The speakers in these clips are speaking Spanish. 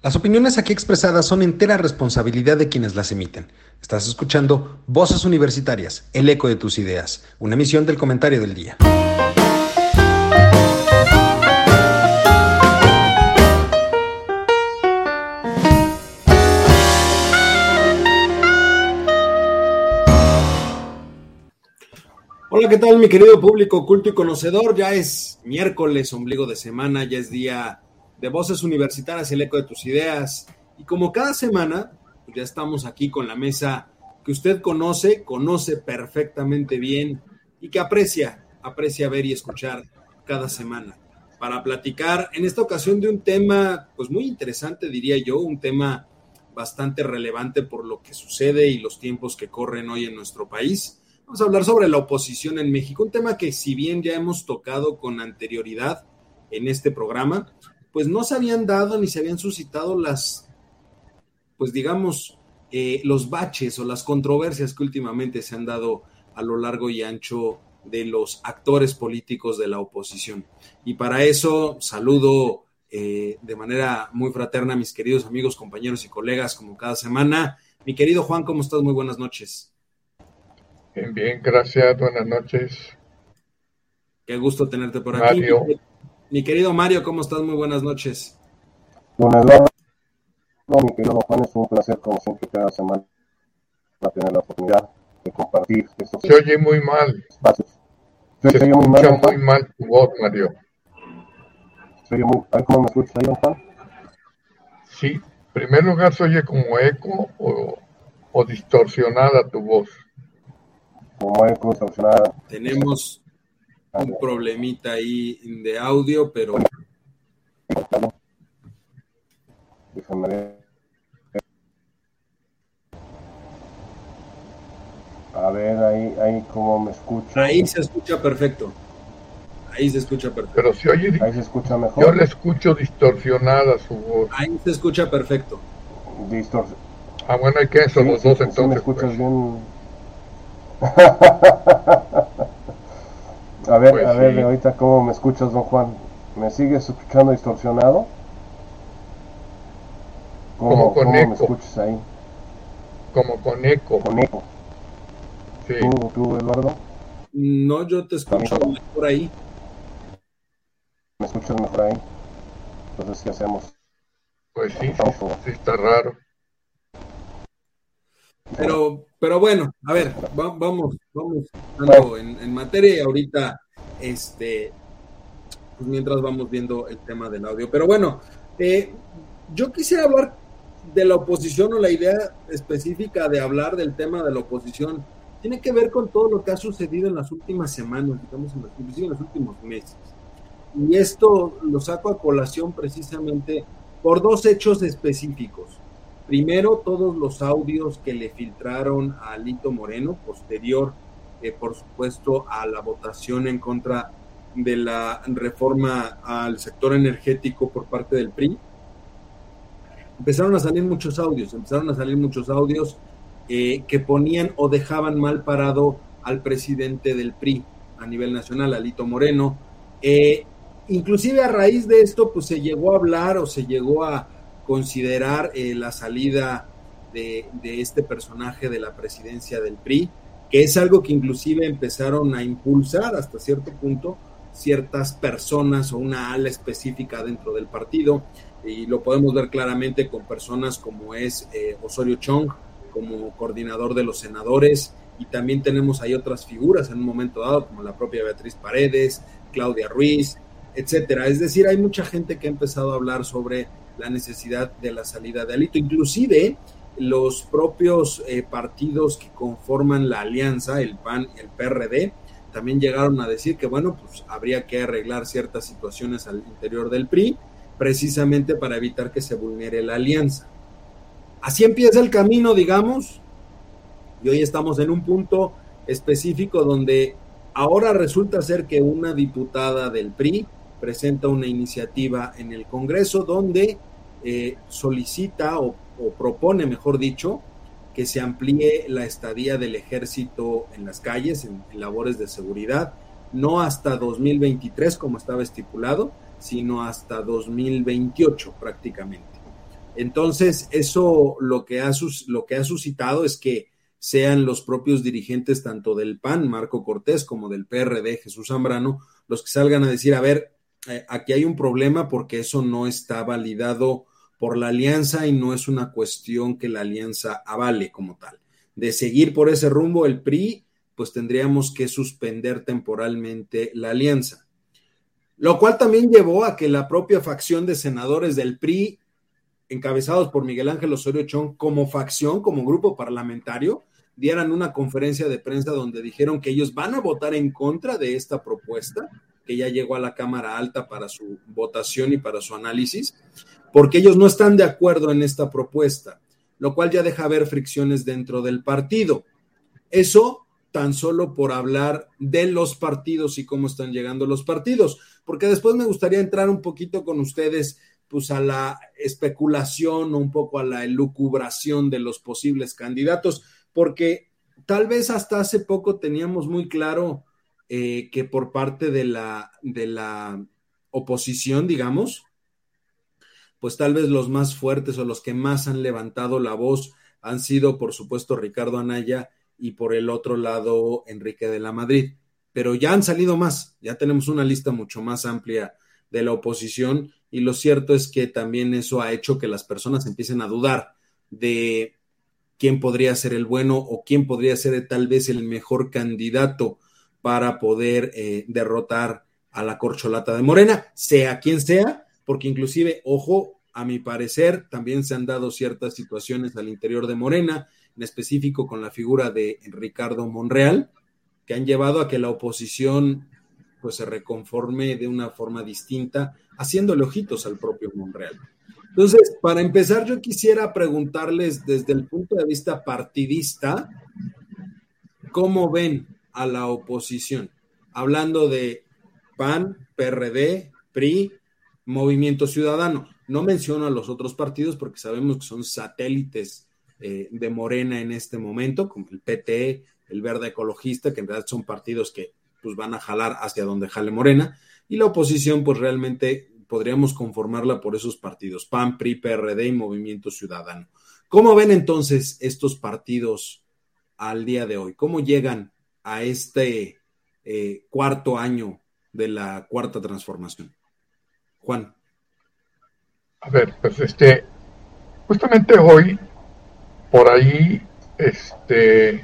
Las opiniones aquí expresadas son entera responsabilidad de quienes las emiten. Estás escuchando Voces Universitarias, el eco de tus ideas, una emisión del comentario del día. Hola, ¿qué tal mi querido público culto y conocedor? Ya es miércoles, ombligo de semana, ya es día de Voces Universitarias, el eco de tus ideas. Y como cada semana, pues ya estamos aquí con la mesa que usted conoce, conoce perfectamente bien y que aprecia, aprecia ver y escuchar cada semana. Para platicar en esta ocasión de un tema, pues muy interesante, diría yo, un tema bastante relevante por lo que sucede y los tiempos que corren hoy en nuestro país. Vamos a hablar sobre la oposición en México, un tema que si bien ya hemos tocado con anterioridad en este programa, pues no se habían dado ni se habían suscitado las, pues digamos, eh, los baches o las controversias que últimamente se han dado a lo largo y ancho de los actores políticos de la oposición. Y para eso saludo eh, de manera muy fraterna a mis queridos amigos, compañeros y colegas, como cada semana. Mi querido Juan, ¿cómo estás? Muy buenas noches. Bien, bien, gracias, buenas noches. Qué gusto tenerte por aquí. Mario. Mi querido Mario, ¿cómo estás? Muy buenas noches. Buenas noches. No, mi querido Juan, es un placer como siempre cada semana tener la oportunidad de compartir estos Se oye muy mal. espacios. Se, se, oye muy mal, muy mal tu voz, Mario. Se oye muy... ¿Cómo me escuchas ahí, Juan? Sí, en primer lugar se oye como eco o, o distorsionada tu voz. Como eco distorsionada. Tenemos un problemita ahí de audio, pero... A ver, ahí, ahí cómo me escucha. Ahí se escucha perfecto. Ahí se escucha perfecto. Pero si oye, ahí se escucha mejor. Yo le escucho distorsionada su voz. Ahí se escucha perfecto. Distor... Ah, bueno, hay que eso, sí, los dos sí, entonces. Sí me escuchas pues. bien. A ver, Pues a ver, sí. ahorita cómo me escuchas, don Juan. ¿Me sigues escuchando distorsionado? ¿Cómo, Como con cómo me eco. escuchas ahí? Como con eco. Con eco. Sí. ¿Tú, tú, Eduardo? No, yo te escucho por ahí. ¿Me escuchas mejor ahí? Entonces, ¿qué hacemos? Pues sí, sí, sí está raro. Pero, pero bueno, a ver, va- vamos, vamos en, en materia y ahorita, este, pues mientras vamos viendo el tema del audio. Pero bueno, eh, yo quisiera hablar de la oposición o la idea específica de hablar del tema de la oposición tiene que ver con todo lo que ha sucedido en las últimas semanas, digamos, en los, inclusive en los últimos meses. Y esto lo saco a colación precisamente por dos hechos específicos. Primero, todos los audios que le filtraron a Alito Moreno, posterior, eh, por supuesto, a la votación en contra de la reforma al sector energético por parte del PRI. Empezaron a salir muchos audios, empezaron a salir muchos audios eh, que ponían o dejaban mal parado al presidente del PRI a nivel nacional, Alito Moreno. Eh, inclusive a raíz de esto, pues se llegó a hablar o se llegó a considerar eh, la salida de, este personaje de la presidencia del PRI, que es algo que inclusive empezaron a impulsar hasta cierto punto ciertas personas o una ala específica dentro del partido, y lo podemos ver claramente con personas como es eh, Osorio Chong, como coordinador de los senadores, y también tenemos ahí otras figuras en un momento dado, como la propia Beatriz Paredes, Claudia Ruiz, etcétera. Es decir, hay mucha gente que ha empezado a hablar sobre la necesidad de la salida de Alito. Inclusive los propios eh, partidos que conforman la alianza, el PAN y el PRD, también llegaron a decir que, bueno, pues habría que arreglar ciertas situaciones al interior del PRI, precisamente para evitar que se vulnere la alianza. Así empieza el camino, digamos, y hoy estamos en un punto específico donde ahora resulta ser que una diputada del PRI presenta una iniciativa en el Congreso donde eh, solicita o, propone, mejor dicho, que se amplíe la estadía del ejército en las calles, en, en, labores de seguridad, no hasta 2023 como estaba estipulado, sino hasta 2028 prácticamente. Entonces, eso lo que ha, lo que ha suscitado es que sean los propios dirigentes tanto del PAN, Marco Cortés, como del PRD, Jesús Zambrano, los que salgan a decir, a ver, eh, aquí hay un problema porque eso no está validado por la alianza y no es una cuestión que la alianza avale como tal. De seguir por ese rumbo, el PRI, pues tendríamos que suspender temporalmente la alianza. Lo cual también llevó a que la propia facción de senadores del PRI, encabezados por Miguel Ángel Osorio Chong, como facción, como grupo parlamentario, dieran una conferencia de prensa donde dijeron que ellos van a votar en contra de esta propuesta, que ya llegó a la Cámara Alta para su votación y para su análisis, porque ellos no están de acuerdo en esta propuesta, lo cual ya deja ver fricciones dentro del partido. Eso tan solo por hablar de los partidos y cómo están llegando los partidos, porque después me gustaría entrar un poquito con ustedes pues a la especulación o un poco a la elucubración de los posibles candidatos, porque tal vez hasta hace poco teníamos muy claro eh, que por parte de la, de la oposición, digamos, pues tal vez los más fuertes o los que más han levantado la voz han sido, por supuesto, Ricardo Anaya y por el otro lado, Enrique de la Madrid. Pero ya han salido más, ya tenemos una lista mucho más amplia de la oposición y lo cierto es que también eso ha hecho que las personas empiecen a dudar de quién podría ser el bueno o quién podría ser tal vez el mejor candidato para poder eh, derrotar a la corcholata de Morena, sea quien sea, porque inclusive, ojo, a mi parecer, también se han dado ciertas situaciones al interior de Morena, en específico con la figura de Ricardo Monreal, que han llevado a que la oposición pues se reconforme de una forma distinta, haciéndole ojitos al propio Monreal. Entonces, para empezar, yo quisiera preguntarles desde el punto de vista partidista, ¿cómo ven a la oposición? Hablando de PAN, PRD, PRI, Movimiento Ciudadano. No menciono a los otros partidos porque sabemos que son satélites eh, de Morena en este momento, como el PT, el Verde Ecologista, que en realidad son partidos que pues, van a jalar hacia donde jale Morena, y la oposición, pues realmente podríamos conformarla por esos partidos, PAN, PRI, PRD y Movimiento Ciudadano. ¿Cómo ven entonces estos partidos al día de hoy? ¿Cómo llegan a este eh, cuarto año de la cuarta transformación? Juan. A ver, pues este, justamente hoy, por ahí, este,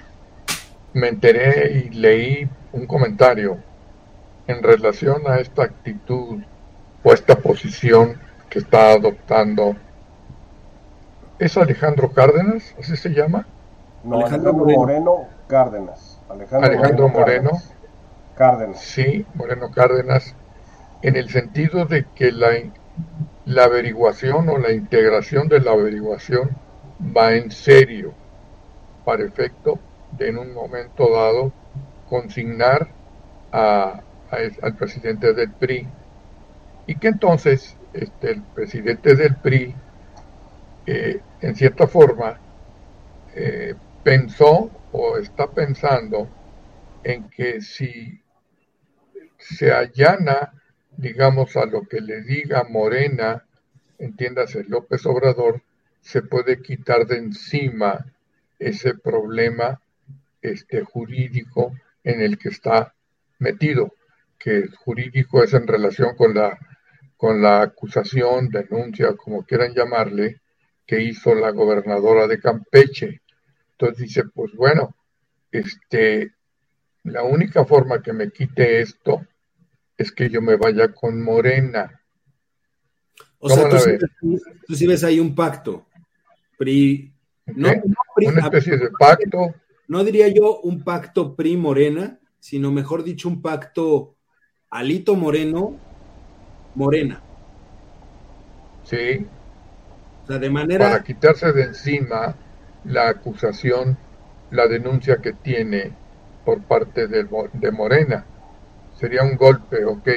me enteré y leí un comentario en relación a esta actitud o esta posición que está adoptando. ¿Es Alejandro Cárdenas? ¿Así se llama? No, Alejandro, Moreno. Cárdenas. Alejandro, Moreno, Cárdenas. Sí, Moreno Cárdenas, en el sentido de que la, la averiguación o la integración de la averiguación va en serio para efecto de en un momento dado consignar a, al presidente del PRI y que entonces este, el presidente del PRI eh, en cierta forma eh, pensó o está pensando en que si se allana digamos a lo que le diga Morena entiéndase López Obrador se puede quitar de encima ese problema este, jurídico en el que está metido, que jurídico es en relación con la, con la acusación, denuncia, como quieran llamarle, que hizo la gobernadora de Campeche. Entonces dice, pues bueno, este, la única forma que me quite esto es que yo me vaya con Morena. O sea, tú sí, ves ahí un pacto. no, Una especie de pacto no diría yo un pacto PRI-Morena, sino mejor dicho un pacto Alito Moreno-Morena. Sí. O sea, de manera... Para quitarse de encima la acusación, la denuncia que tiene por parte de, de Morena. Sería un golpe, ok.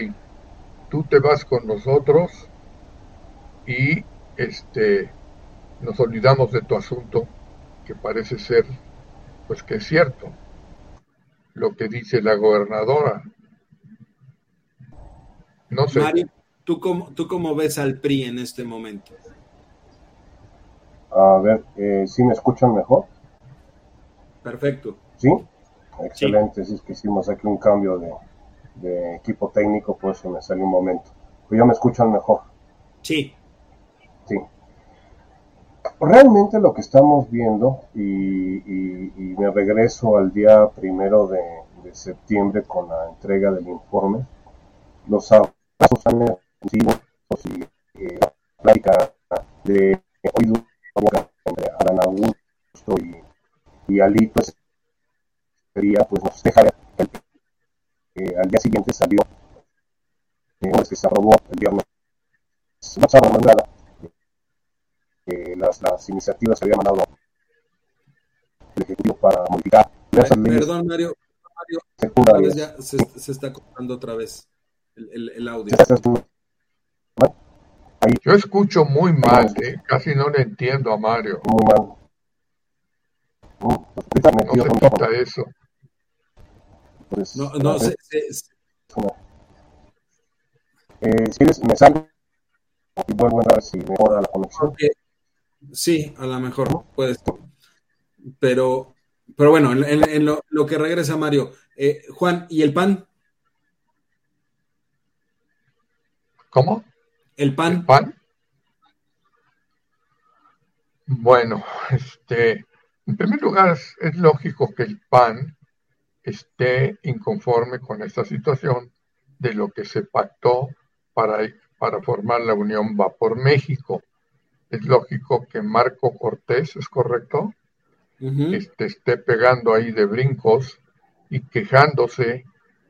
Tú te vas con nosotros y este nos olvidamos de tu asunto, que parece ser pues que es cierto lo que dice la gobernadora. No sé. Mario, ¿tú cómo, ¿tú cómo ves al PRI en este momento? A ver, eh, ¿sí me escuchan mejor? Perfecto. ¿Sí? Excelente, sí. es que hicimos aquí un cambio de, equipo técnico, pues me salió un momento. Pues ya me escuchan mejor. Sí. Sí. Realmente lo que estamos viendo, y, me regreso al día primero de, septiembre con la entrega del informe, los abrazos han sido y eh, plática de hoy entre Alan Augusto y, y Alito sería pues nos deja eh, al día siguiente salió eh, que se aprobó el viernes. No se aprobó nada. Eh, las, las iniciativas se habían mandado el Ejecutivo para modificar perdón Mario, Mario ya se, se, está cortando otra vez el, el, el audio. Yo escucho muy mal, ¿eh? casi no le entiendo a Mario. Muy mal. No se quita eso. Pues, no, no, sé. Eh, si quieres, me salgo y vuelvo a ver si mejora la conexión. Sí, a lo mejor puedes. Pero, pero bueno, en, en, lo, lo, que regresa Mario. Eh, Juan, ¿y el pan? ¿Cómo? El pan. ¿El pan? Bueno, este, en primer lugar, es, lógico que el PAN esté inconforme con esta situación de lo que se pactó para, para formar la Unión Va por México. Es lógico que Marco Cortés, ¿es correcto? este, esté pegando ahí de brincos y quejándose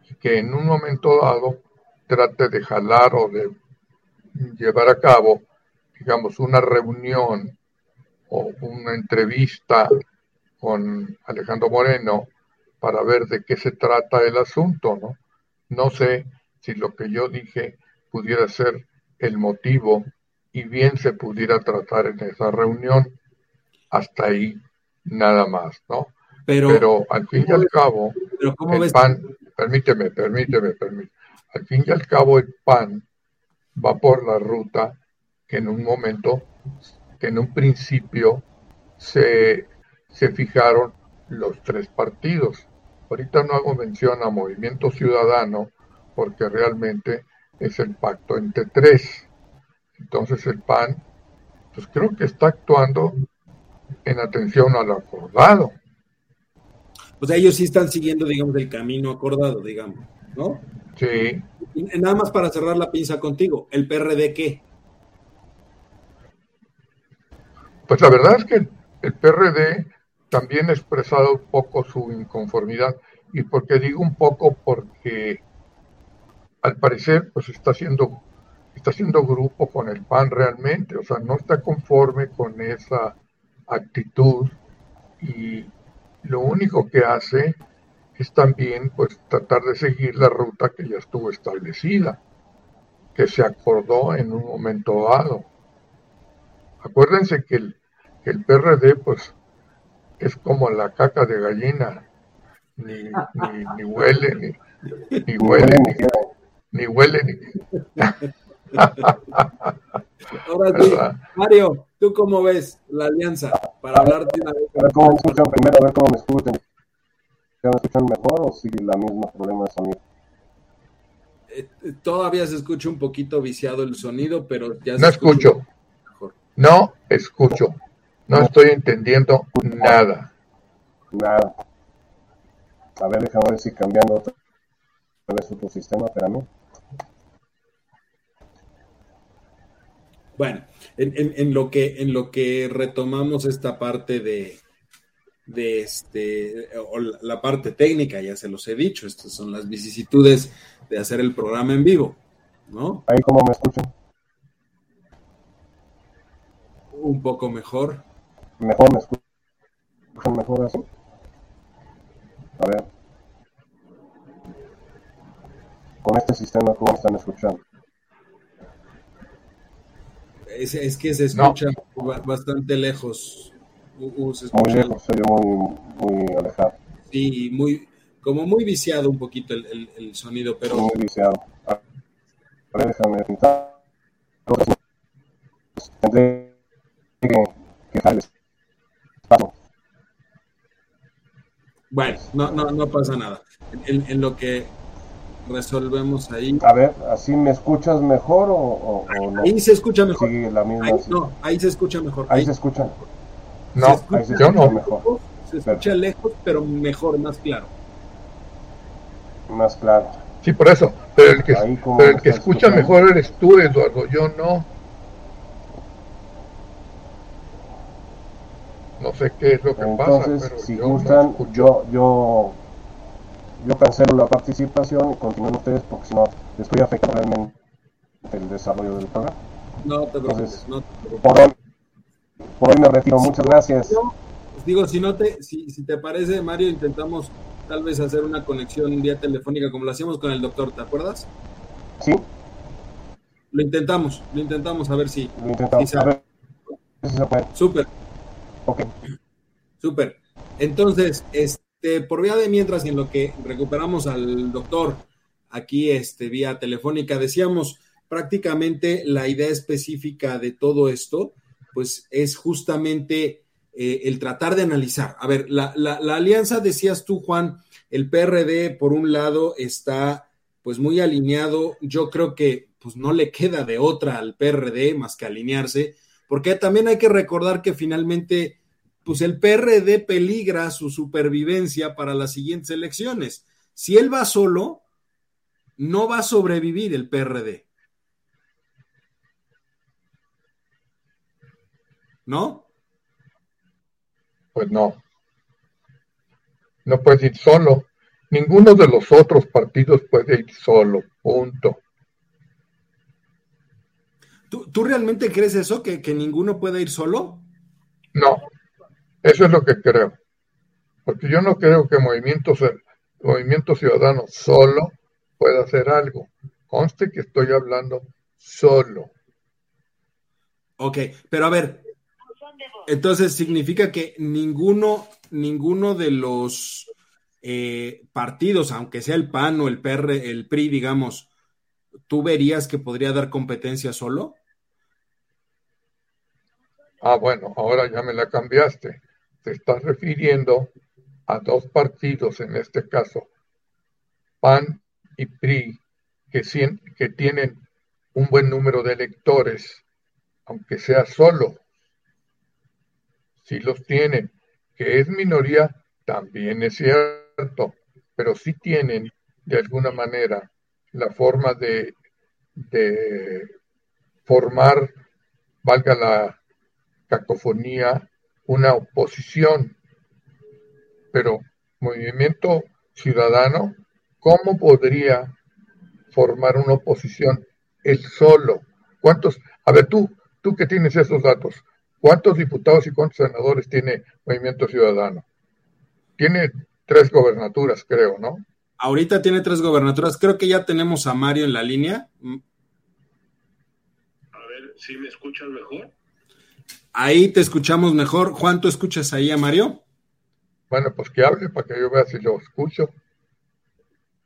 y que en un momento dado trate de jalar o de llevar a cabo, digamos, una reunión o una entrevista con Alejandro Moreno para ver de qué se trata el asunto, ¿no? No sé si lo que yo dije pudiera ser el motivo y bien se pudiera tratar en esa reunión. Hasta ahí nada más, ¿no? Pero, al fin y al cabo, el PAN, permíteme, permíteme, permíteme, al fin y al cabo el PAN va por la ruta que en un momento, que en un principio se, se fijaron los tres partidos. Ahorita no hago mención a Movimiento Ciudadano porque realmente es el pacto entre tres. Entonces el PAN, pues creo que está actuando en atención al acordado. O sea, ellos sí están siguiendo, digamos, el camino acordado, digamos, ¿no? Sí. Nada más para cerrar la pinza contigo, ¿el PRD qué? Pues la verdad es que el PRD también ha expresado un poco su inconformidad. ¿Y porque digo un poco? Porque al parecer pues está haciendo, está haciendo grupo con el PAN realmente, o sea, no está conforme con esa actitud y lo único que hace es también pues tratar de seguir la ruta que ya estuvo establecida, que se acordó en un momento dado. Acuérdense que el, el PRD pues es como la caca de gallina, ni, ni, ni huele, ni, ni huele, ni, ni huele, ni... Ahora sí, Mario, ¿tú cómo ves la alianza? Para hablar de una vez. A ver cómo me escuchan primero, a ver cómo me escuchan. ¿Ya me escuchan mejor o sigue la misma problema de sonido? Eh, todavía se escucha un poquito viciado el sonido, pero ya se No escucho. No escucho. No estoy entendiendo nada. Nada. A ver, déjame ver si cambiando otra vez otro sistema, espérame. Bueno, en, en, lo que, en lo que retomamos esta parte de, de este, o la parte técnica, ya se los he dicho, estas son las vicisitudes de hacer el programa en vivo, ¿no? Ahí como me escuchan. Un poco mejor. Mejor me escuchan mejor así. A ver. Con este sistema, ¿cómo están escuchando? Es, es que se escucha bastante lejos. Uh, se muy lejos, se muy, muy alejado. Sí, muy, como muy viciado un poquito el, el, el sonido, pero... Muy viciado. A ver, déjame pintar. Tendré que Bueno, no, no, no pasa nada. En, lo que resolvemos ahí. A ver, ¿así me escuchas mejor o, no? Ahí se escucha mejor. no, ahí se escucha mejor. Ahí, se escucha. No, ahí se escucha no. Mejor. Se escucha lejos, pero mejor, más claro. Más claro. Sí, por eso. Pero el que, pero el que escucha mejor eres tú, Eduardo. Yo no. No sé qué es lo que pasa. Pero si gustan, yo, yo, yo cancelo la participación y continúen ustedes porque si no estoy afectando realmente el desarrollo del programa. No te preocupes. no Por, hoy, por hoy me retiro. Muchas gracias. Pues digo, si no te, si, si te parece, Mario, intentamos tal vez hacer una conexión vía telefónica como lo hacíamos con el doctor, ¿te acuerdas? Sí. Lo intentamos, lo intentamos a ver si. Lo intentamos. a ver Súper. Ok. Súper. Entonces, este, por vía de mientras, en lo que recuperamos al doctor aquí, este, vía telefónica, decíamos prácticamente la idea específica de todo esto, pues es justamente eh, el tratar de analizar. A ver, la, la, alianza, decías tú, Juan, el PRD, por un lado, está pues muy alineado. Yo creo que pues no le queda de otra al PRD más que alinearse, porque también hay que recordar que finalmente pues el PRD peligra su supervivencia para las siguientes elecciones. Si él va solo, no va a sobrevivir el PRD. ¿No? Pues no. No puede ir solo. Ninguno de los otros partidos puede ir solo. Punto. ¿Tú, realmente crees eso? ¿Que, ¿Que ninguno puede ir solo? No. Eso es lo que creo. Porque yo no creo que Movimiento, Movimiento Ciudadano solo pueda hacer algo. Conste que estoy hablando solo. Ok, pero a ver, entonces significa que ninguno, ninguno de los eh, partidos, aunque sea el PAN o el PR, el PRI, digamos, ¿tú verías que podría dar competencia solo? Ah, bueno, ahora ya me la cambiaste. Te estás refiriendo a dos partidos, en este caso, PAN y PRI, que, tienen un buen número de electores, aunque sea solo sí los tienen. Que es minoría, también es cierto, pero sí tienen de alguna manera la forma de, de formar, valga la cacofonía, una oposición. Pero movimiento ciudadano, ¿cómo podría formar una oposición él solo? ¿Cuántos? A ver, tú, tú que tienes esos datos, ¿Cuántos diputados y cuántos senadores tiene Movimiento Ciudadano? Tiene tres gobernaturas, creo, ¿no? Ahorita tiene tres gobernaturas. Creo que ya tenemos a Mario en la línea. A ver, ¿sí me escuchas mejor? Ahí te escuchamos mejor. Juan, ¿tú escuchas ahí a Mario? Bueno, pues que hable para que yo vea si lo escucho.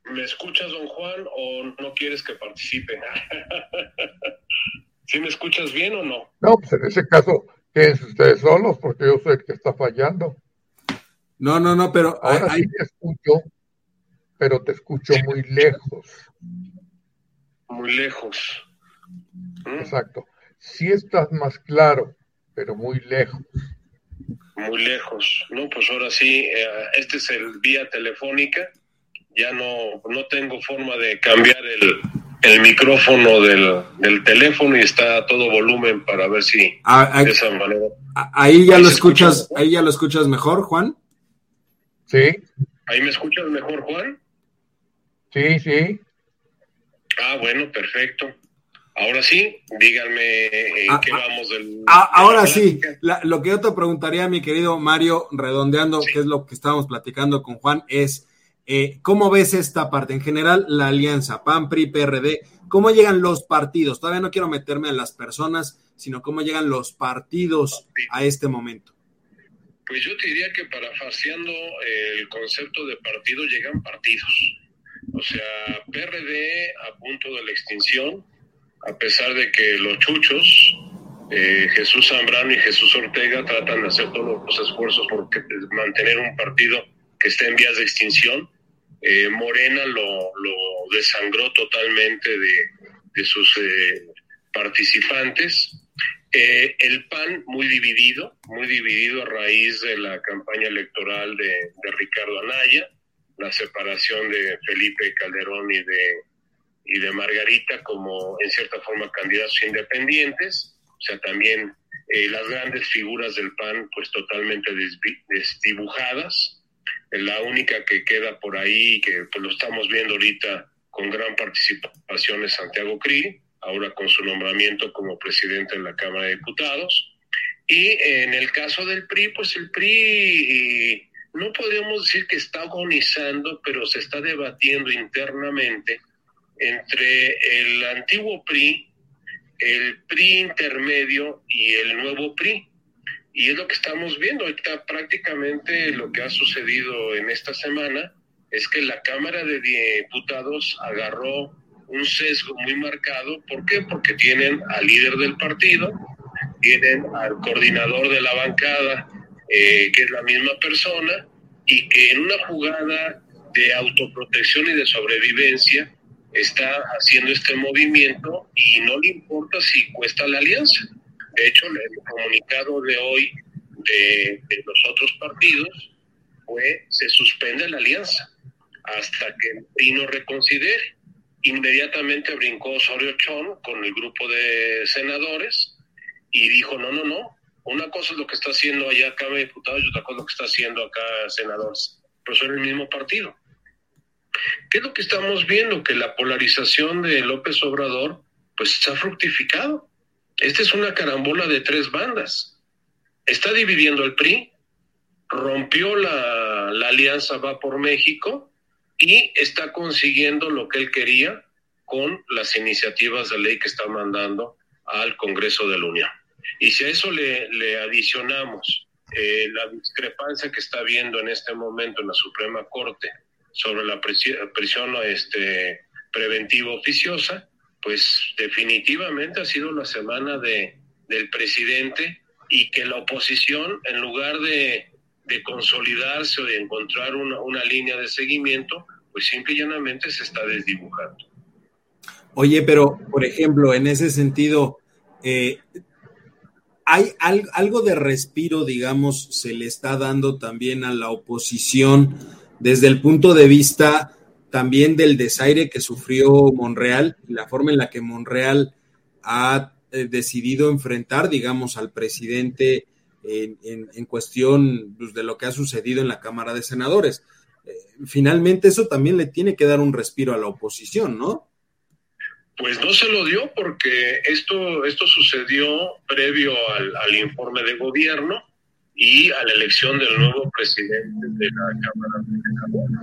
¿Me escuchas, don Juan, o no quieres que participe? ¿Sí me escuchas bien o no? No, pues en ese caso quédense ustedes solos porque yo soy el que está fallando. No, no, no, pero... Ahora sí te escucho, pero te escucho muy lejos. Muy lejos. ¿Mm? Exacto. Sí estás más claro, pero muy lejos. Muy lejos. No, pues ahora sí, eh, este es el vía telefónica. Ya no, no tengo forma de cambiar el, el micrófono del, teléfono y está a todo volumen para ver si ah, de esa manera. Ahí ya lo escuchas, ahí ya lo escuchas mejor, Juan. Sí. ¿Ahí me escuchas mejor, Juan? Sí, sí. Ah, bueno, perfecto. Ahora sí, díganme en ah, qué ah, vamos del. ahora sí, lo que yo te preguntaría, mi querido Mario, redondeando, qué es lo que estábamos platicando con Juan, es eh, ¿Cómo ves esta parte? En general, la alianza PAN, PRI, PRD, ¿cómo llegan los partidos? Todavía no quiero meterme en las personas, sino cómo llegan los partidos a este momento. Pues yo te diría que parafaseando el concepto de partido llegan partidos. O sea, PRD a punto de la extinción, a pesar de que los chuchos eh, Jesús Zambrano y Jesús Ortega tratan de hacer todos los esfuerzos por mantener un partido que está en vías de extinción. Eh, Morena lo, desangró totalmente de, sus eh, participantes. el PAN muy dividido, muy dividido a raíz de la campaña electoral de, de Ricardo Anaya, la separación de Felipe Calderón y de, y de Margarita como en cierta forma candidatos independientes o sea, también eh, las grandes figuras del PAN pues totalmente desdibujadas. La única que queda por ahí, que pues lo estamos viendo ahorita con gran participación es Santiago Cri, ahora con su nombramiento como presidente de la Cámara de Diputados. Y en el caso del PRI, pues el PRI no podemos decir que está agonizando, pero se está debatiendo internamente entre el antiguo PRI el PRI intermedio y el nuevo PRI. Y es lo que estamos viendo. Ahorita prácticamente lo que ha sucedido en esta semana es que la Cámara de Diputados agarró un sesgo muy marcado. ¿Por qué? Porque tienen al líder del partido, tienen al coordinador de la bancada, eh, que es la misma persona, y que en una jugada de autoprotección y de sobrevivencia, está haciendo este movimiento y no le importa si cuesta la alianza. De hecho, el comunicado de hoy de, los otros partidos fue se suspende la alianza hasta que el PRI no reconsidere. Inmediatamente brincó Osorio Chón con el grupo de senadores y dijo, no, no, no, una cosa es lo que está haciendo allá Cámara de Diputados y otra cosa es lo que está haciendo acá senadores, pero son el mismo partido. ¿Qué es lo que estamos viendo? Que la polarización de López Obrador pues se ha fructificado. Esta es una carambola de tres bandas. Está dividiendo el PRI, rompió la, la alianza Va por México y está consiguiendo lo que él quería con las iniciativas de ley que está mandando al Congreso de la Unión. Y si a eso le, le adicionamos eh, la discrepancia que está habiendo en este momento en la Suprema Corte sobre la prisión este, preventiva oficiosa, pues definitivamente ha sido la semana de, del presidente y que la oposición, en lugar de, de consolidarse o de encontrar una, una, línea de seguimiento, pues simple y llanamente se está desdibujando. Oye, pero por ejemplo, en ese sentido, eh, hay algo de respiro, digamos, se le está dando también a la oposición desde el punto de vista también del desaire que sufrió Monreal y la forma en la que Monreal ha eh, decidido enfrentar, digamos, al presidente en, cuestión pues, de lo que ha sucedido en la Cámara de Senadores. Eh, finalmente eso también le tiene que dar un respiro a la oposición, ¿no? Pues no se lo dio porque esto, esto sucedió previo al, informe de gobierno y a la elección del nuevo presidente de la Cámara de Senadores.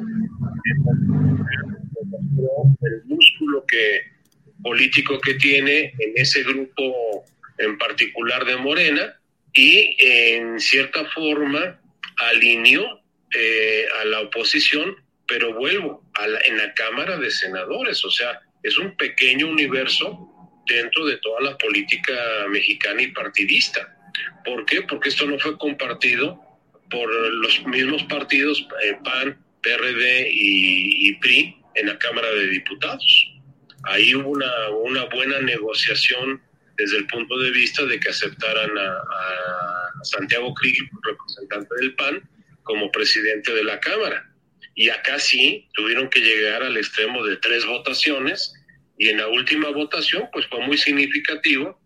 El músculo que, político que tiene en ese grupo en particular de Morena y en cierta forma alineó eh, a la oposición, pero vuelvo, a en la Cámara de Senadores, o sea, es un pequeño universo dentro de toda la política mexicana y partidista ¿Por qué? Porque esto no fue compartido por los mismos partidos eh, PAN, PRD y, PRI en la Cámara de Diputados. Ahí hubo una, buena negociación desde el punto de vista de que aceptaran a, Santiago Krieg, representante del PAN, como presidente de la Cámara. Y acá sí tuvieron que llegar al extremo de tres votaciones y en la última votación pues fue muy significativo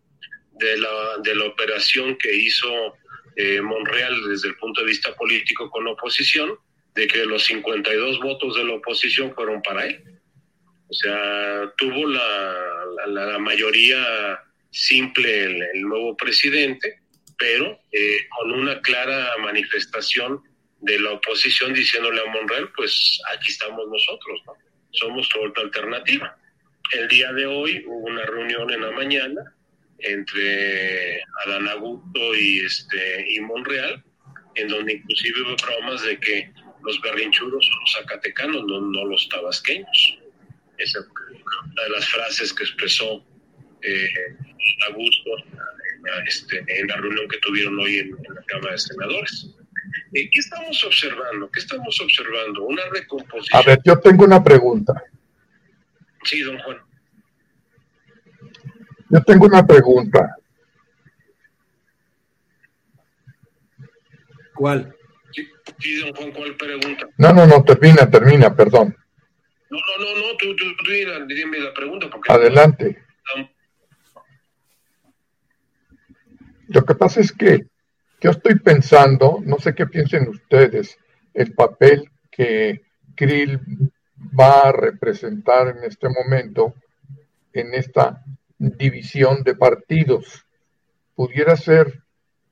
de la, de la operación que hizo eh, Monreal desde el punto de vista político con la oposición, de que los 52 votos de la oposición fueron para él. O sea, tuvo la, la, mayoría simple el, nuevo presidente, pero eh, con una clara manifestación de la oposición diciéndole a Monreal, pues aquí estamos nosotros, ¿no? Somos otra alternativa. El día de hoy hubo una reunión en la mañana entre Adán Augusto y, este, y Monreal, en donde inclusive hubo bromas de que los berrinchuros son los zacatecanos, no, no los tabasqueños. Esa es una de las frases que expresó eh, Augusto este, en la reunión que tuvieron hoy en, la Cámara de Senadores. Eh, ¿Qué estamos observando? ¿Qué estamos observando? Una recomposición. A ver, yo tengo una pregunta. Sí, don Juan. Yo tengo una pregunta. ¿Cuál? Sí, don Juan, ¿cuál pregunta? No, no, no, termina, termina, perdón. No, no, no, no, tú, tú, tú dime la pregunta. Porque Adelante. Lo que pasa es que yo estoy pensando, no sé qué piensen ustedes, el papel que Krill va a representar en este momento en esta división de partidos. Pudiera ser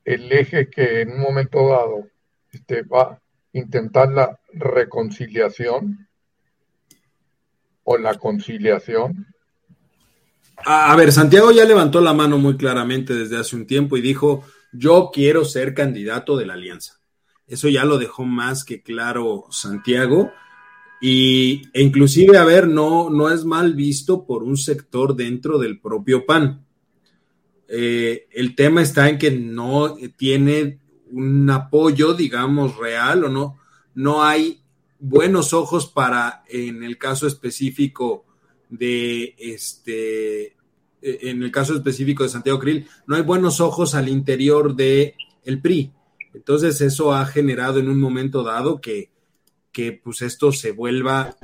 el eje que en un momento dado este, va a intentar la reconciliación o la conciliación. A, ver, Santiago ya levantó la mano muy claramente desde hace un tiempo y dijo, yo quiero ser candidato de la alianza. Eso ya lo dejó más que claro Santiago. Y, e inclusive, a ver, no, no es mal visto por un sector dentro del propio PAN. Eh, el tema está en que no tiene un apoyo, digamos, real o no, no hay buenos ojos para, en el caso específico de este, en el caso específico de Santiago Krill, no hay buenos ojos al interior de el PRI. Entonces eso ha generado en un momento dado que, que pues esto se vuelva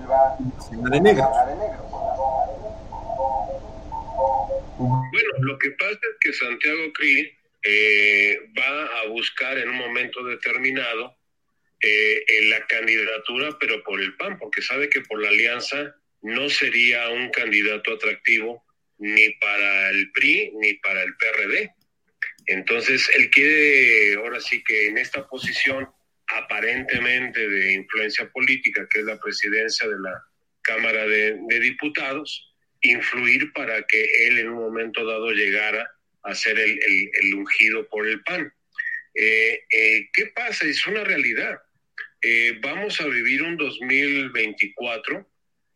de negro. Bueno, lo que pasa es que Santiago Krill eh, va a buscar en un momento determinado eh, en la candidatura, pero por el PAN, porque sabe que por la alianza no sería un candidato atractivo ni para el PRI ni para el PRD. Entonces, él quiere, ahora sí que en esta posición aparentemente de influencia política, que es la presidencia de la Cámara de, Diputados, influir para que él en un momento dado llegara a ser el, el, ungido por el PAN. Eh, eh, ¿Qué pasa? Es una realidad. Eh, vamos a vivir un 2024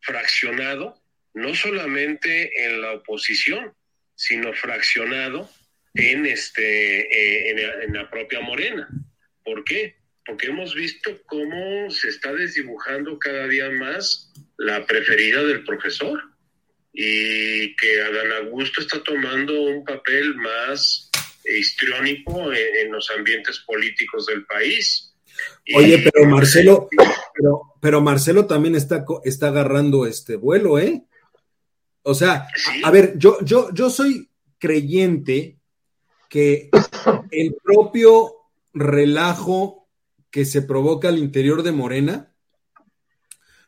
fraccionado, no solamente en la oposición, sino fraccionado en, este, eh, en, la propia Morena. ¿Por qué? Porque hemos visto cómo se está desdibujando cada día más la preferida del profesor y que Adán Augusto está tomando un papel más histriónico en los ambientes políticos del país Oye, pero Marcelo, pero, Marcelo también está, está agarrando este vuelo, ¿eh? O sea, a, ver, yo, yo, yo soy creyente que el propio relajo que se provoca al interior de Morena,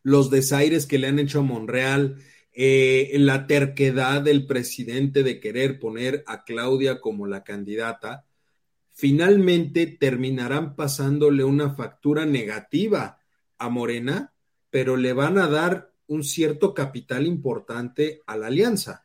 los desaires que le han hecho a Monreal, eh, la terquedad del presidente de querer poner a Claudia como la candidata, finalmente terminarán pasándole una factura negativa a Morena, pero le van a dar un cierto capital importante a la alianza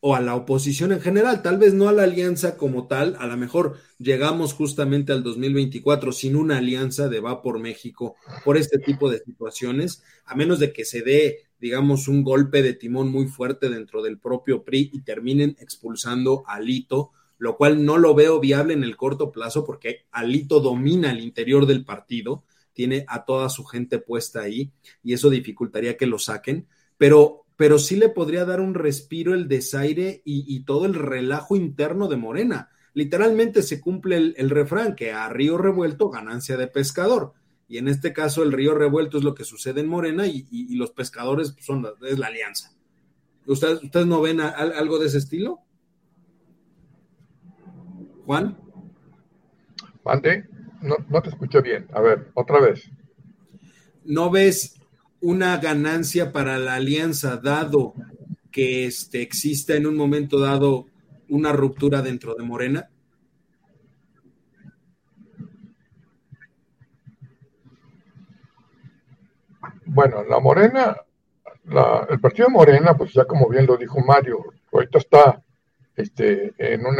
o a la oposición en general, tal vez no a la alianza como tal, a lo mejor llegamos justamente al 2024 sin una alianza de Va por México por este tipo de situaciones, a menos de que se dé, digamos, un golpe de timón muy fuerte dentro del propio PRI y terminen expulsando a Lito lo cual no lo veo viable en el corto plazo porque Alito domina el interior del partido, tiene a toda su gente puesta ahí y eso dificultaría que lo saquen, pero, pero sí le podría dar un respiro el desaire y, todo el relajo interno de Morena. Literalmente se cumple el, refrán que a río revuelto ganancia de pescador. Y en este caso el río revuelto es lo que sucede en Morena y, los pescadores son es la alianza. ¿Ustedes, ¿Ustedes no ven algo de ese estilo? Juan. Mande, no, no te escucho bien. A ver, otra vez. ¿No ves una ganancia para la alianza dado que este, exista en un momento dado una ruptura dentro de Morena? Bueno, la Morena, el partido Morena, pues ya como bien lo dijo Mario, ahorita está este, en un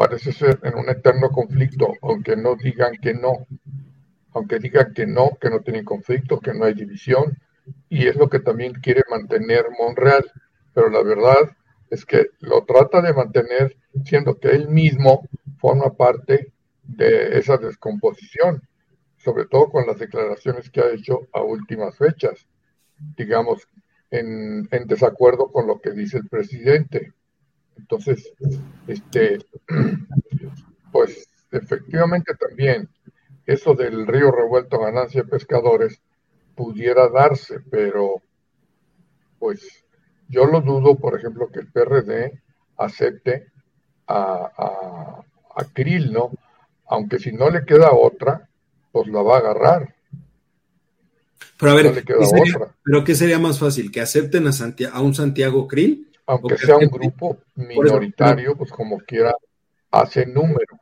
parece ser en un eterno conflicto, aunque no digan que no, aunque digan que no, que no tienen conflicto, que no hay división, y es lo que también quiere mantener Monreal, pero la verdad es que lo trata de mantener siendo que él mismo forma parte de esa descomposición, sobre todo con las declaraciones que ha hecho a últimas fechas, digamos, en, en desacuerdo con lo que dice el presidente. Entonces, este, pues efectivamente también eso del río revuelto ganancia de pescadores pudiera darse, pero pues yo lo dudo, por ejemplo, que el PRD acepte a, a, a Krill, ¿no? Aunque si no le queda otra, pues la va a agarrar. Pero a ver, ¿qué sería, ¿pero qué sería más fácil? ¿Que acepten a, a un Santiago Krill? Aunque sea un grupo minoritario, pues como quiera, hace número.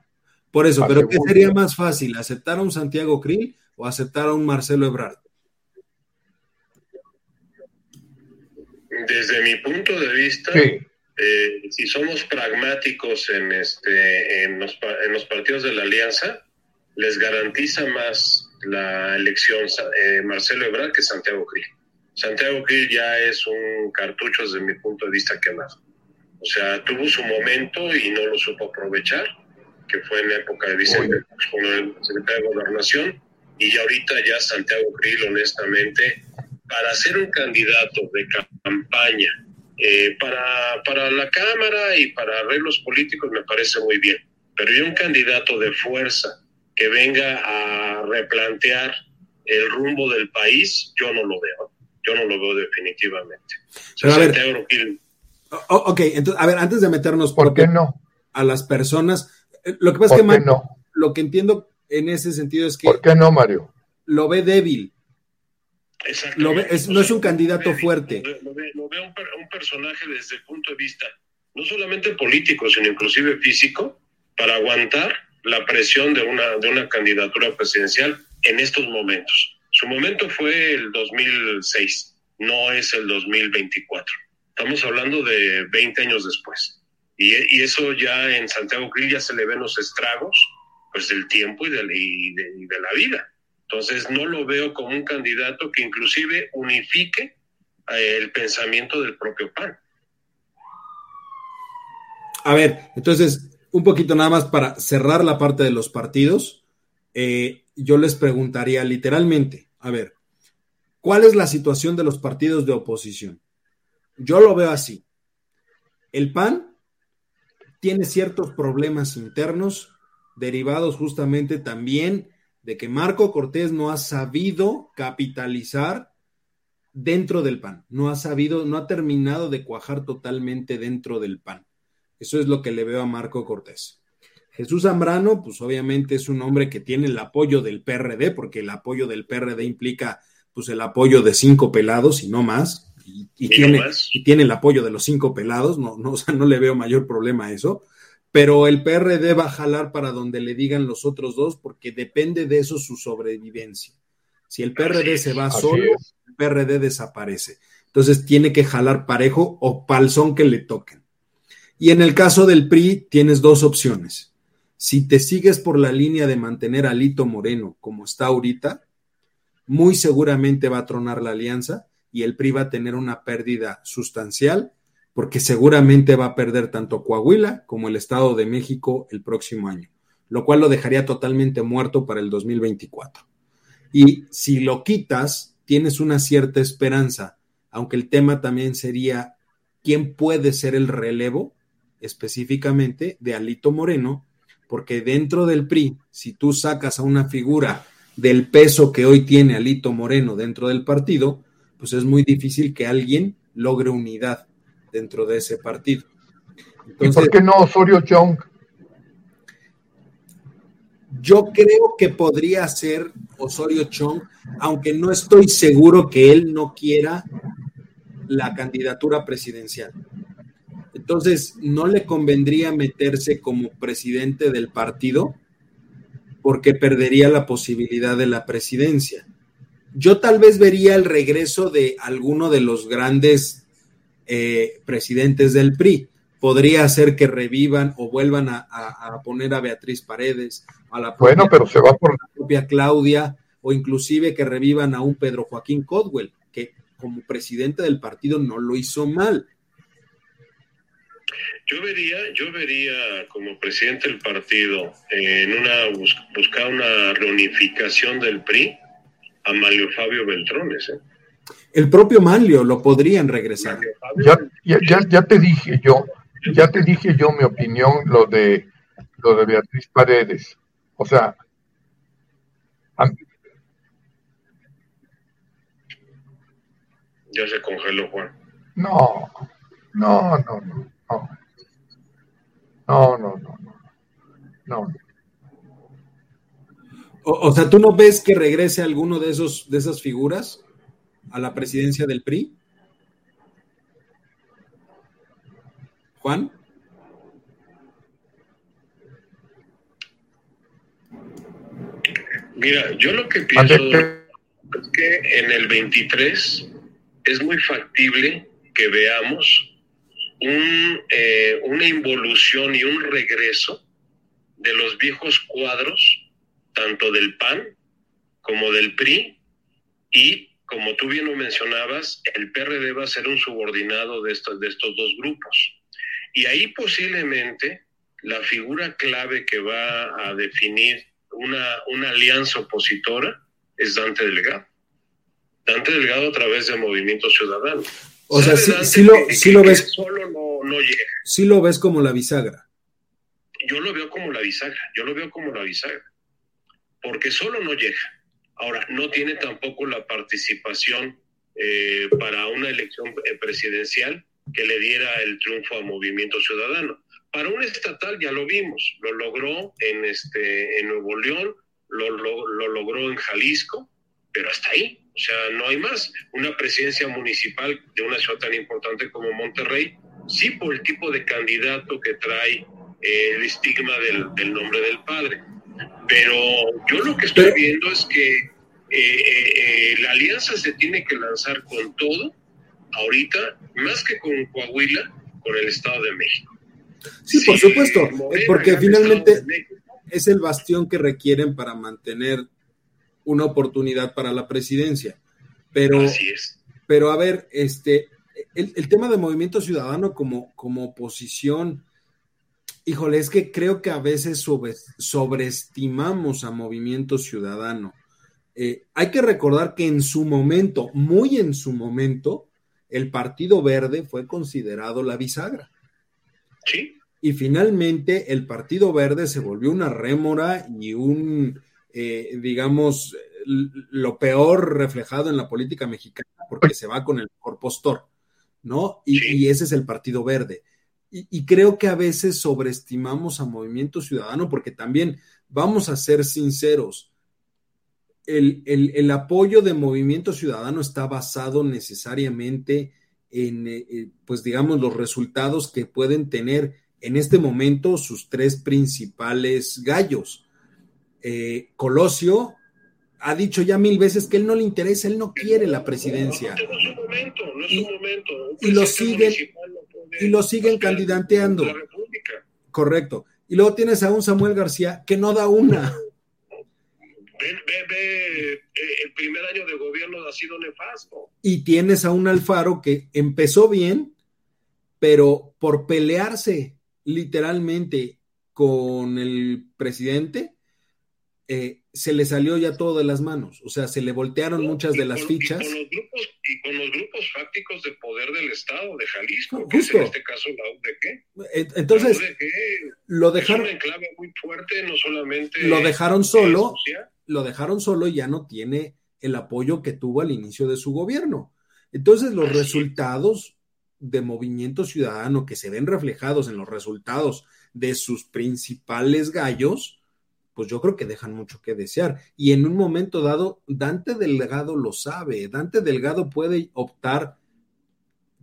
Por eso, pero ¿qué sería más fácil? ¿Aceptar a un Santiago Krill o aceptar a un Marcelo Ebrard? Desde mi punto de vista, eh, si somos pragmáticos en, este, en los, en, los, partidos de la alianza, les garantiza más la elección eh, Marcelo Ebrard que Santiago Krill. Santiago Krill ya es un cartucho desde mi punto de vista quemado. O sea, tuvo su momento y no lo supo aprovechar, que fue en la época de Vicente con el secretario de Gobernación, y ya ahorita ya Santiago Krill, honestamente, para ser un candidato de campaña eh, para, para la Cámara y para arreglos políticos me parece muy bien, pero yo un candidato de fuerza que venga a replantear el rumbo del país, yo no lo veo, yo no lo veo definitivamente. ok, entonces, a ver, antes de meternos ¿Por qué no? a las personas, eh, lo que pasa es que no? lo que entiendo en ese sentido es que... ¿Por qué no, Mario? Lo ve débil lo no es un candidato fuerte. Lo ve, un, personaje desde el punto de vista no solamente político, sino inclusive físico, para aguantar la presión de una, de una candidatura presidencial en estos momentos. Su momento fue el 2006, no es el 2024. Estamos hablando de 20 años después. Y, eso ya en Santiago Grill ya se le ven los estragos pues del tiempo y de, y de la vida. Entonces no lo veo como un candidato que inclusive unifique eh, el pensamiento del propio PAN. A ver, entonces, un poquito nada más para cerrar la parte de los partidos, eh, yo les preguntaría literalmente, a ver, ¿cuál es la situación de los partidos de oposición? Yo lo veo así. El PAN tiene ciertos problemas internos derivados justamente también de que Marco Cortés no ha sabido capitalizar dentro del PAN, no ha sabido, no ha terminado de cuajar totalmente dentro del PAN. Eso es lo que le veo a Marco Cortés. Jesús Zambrano, pues obviamente es un hombre que tiene el apoyo del PRD, porque el apoyo del PRD implica pues el apoyo de cinco pelados y no más, y, tiene, y tiene el apoyo de los cinco pelados, no, no, o sea, no le veo mayor problema a eso pero el PRD va a jalar para donde le digan los otros dos porque depende de eso su sobrevivencia. Si el PRD se va solo, el PRD desaparece. Entonces tiene que jalar parejo o palzón que le toquen. Y en el caso del PRI tienes dos opciones. Si te sigues por la línea de mantener a Lito Moreno como está ahorita, muy seguramente va a tronar la alianza y el PRI va a tener una pérdida sustancial porque seguramente va a perder tanto Coahuila como el Estado de México el próximo año, lo cual lo dejaría totalmente muerto para el 2024. Y si lo quitas, tienes una cierta esperanza, aunque el tema también sería quién puede ser el relevo específicamente de Alito Moreno, porque dentro del PRI, si tú sacas a una figura del peso que hoy tiene Alito Moreno dentro del partido, pues es muy difícil que alguien logre unidad dentro de ese partido. ¿Y por qué no Osorio Chong? Yo creo que podría ser Osorio Chong, aunque no estoy seguro que él no quiera la candidatura presidencial. Entonces, no le convendría meterse como presidente del partido porque perdería la posibilidad de la presidencia. Yo tal vez vería el regreso de alguno de los grandes eh, presidentes del PRI. Podría ser que revivan o vuelvan a, poner a Beatriz Paredes, a la propia, bueno, pero se va por la propia Claudia, o inclusive que revivan a un Pedro Joaquín Codwell, que como presidente del partido no lo hizo mal. Yo vería, yo vería como presidente del partido en una buscar una reunificación del PRI a Mario Fabio Beltrones. ¿eh? El propio Manlio lo podrían regresar. Ya, ya, ya, te dije yo, ya te dije yo mi opinión, lo de lo de Beatriz Paredes. O sea, ya se congeló Juan. No, no, no, no, no. No, no, no, no. O, o, sea, ¿tú no ves que regrese alguno de esos de esas figuras? a la presidencia del PRI? Juan. Mira, yo lo que pienso es que en el 23 es muy factible que veamos un, eh, una involución y un regreso de los viejos cuadros, tanto del PAN como del PRI, y como tú bien lo mencionabas, el PRD va a ser un subordinado de estos, de estos dos grupos. Y ahí posiblemente la figura clave que va a definir una, una alianza opositora es Dante Delgado. Dante Delgado a través del Movimiento Ciudadano. O sea, sí, lo, lo ves. Solo no, no llega. Sí lo ves como la bisagra. Yo lo veo como la bisagra, yo lo veo como la bisagra. Porque solo no llega Ahora, no tiene tampoco la participación eh, para una elección eh, presidencial que le diera el triunfo a Movimiento Ciudadano. Para un estatal ya lo vimos, lo logró en, este, en Nuevo León, lo, lo, logró en Jalisco, pero hasta ahí, o sea, no hay más. Una presidencia municipal de una ciudad tan importante como Monterrey, sí por el tipo de candidato que trae eh, el estigma del, del nombre del padre pero yo lo que estoy viendo es que eh, eh, eh, la alianza se tiene que lanzar con todo, ahorita, más que con Coahuila, con el Estado de México. Sí, por supuesto, porque finalmente es el bastión que requieren para mantener una oportunidad para la presidencia. Pero, Así es. Pero a ver, este, el, el tema de movimiento ciudadano como, como oposición, Híjole, es que creo que a veces sobreestimamos a Movimiento Ciudadano. Eh, hay que recordar que en su momento, muy en su momento, el Partido Verde fue considerado la bisagra. Sí. Y finalmente el Partido Verde se volvió una rémora y un, eh, digamos, lo peor reflejado en la política mexicana porque se va con el mejor postor, ¿no? y ese es el Partido Verde. Y, creo que a veces sobreestimamos a Movimiento Ciudadano porque también, vamos a ser sinceros, el, apoyo de Movimiento Ciudadano está basado necesariamente en, eh, eh, pues digamos, los resultados que pueden tener en este momento sus tres principales gallos. Eh, Colosio ha dicho ya mil veces que él no le interesa, él no quiere la presidencia. y, lo siguen, y lo siguen candidateando. Correcto. Y luego tienes a un Samuel García que no da una. Ve, ve, eh, el primer año de gobierno ha sido nefasto. Y tienes a un Alfaro que empezó bien, pero por pelearse literalmente con el presidente, eh, se le salió ya todo de las manos, o sea, se le voltearon muchas de las fichas. Y con, los grupos, fácticos de poder del Estado de Jalisco, que es en este caso la UDG. Entonces, lo dejaron. Es clave muy fuerte, no solamente. Lo dejaron solo, lo dejaron solo y ya no tiene el apoyo que tuvo al inicio de su gobierno. Entonces, los resultados de Movimiento Ciudadano que se ven reflejados en los resultados de sus principales gallos, pues yo creo que dejan mucho que desear. Y en un momento dado, Dante Delgado lo sabe. Dante Delgado puede optar,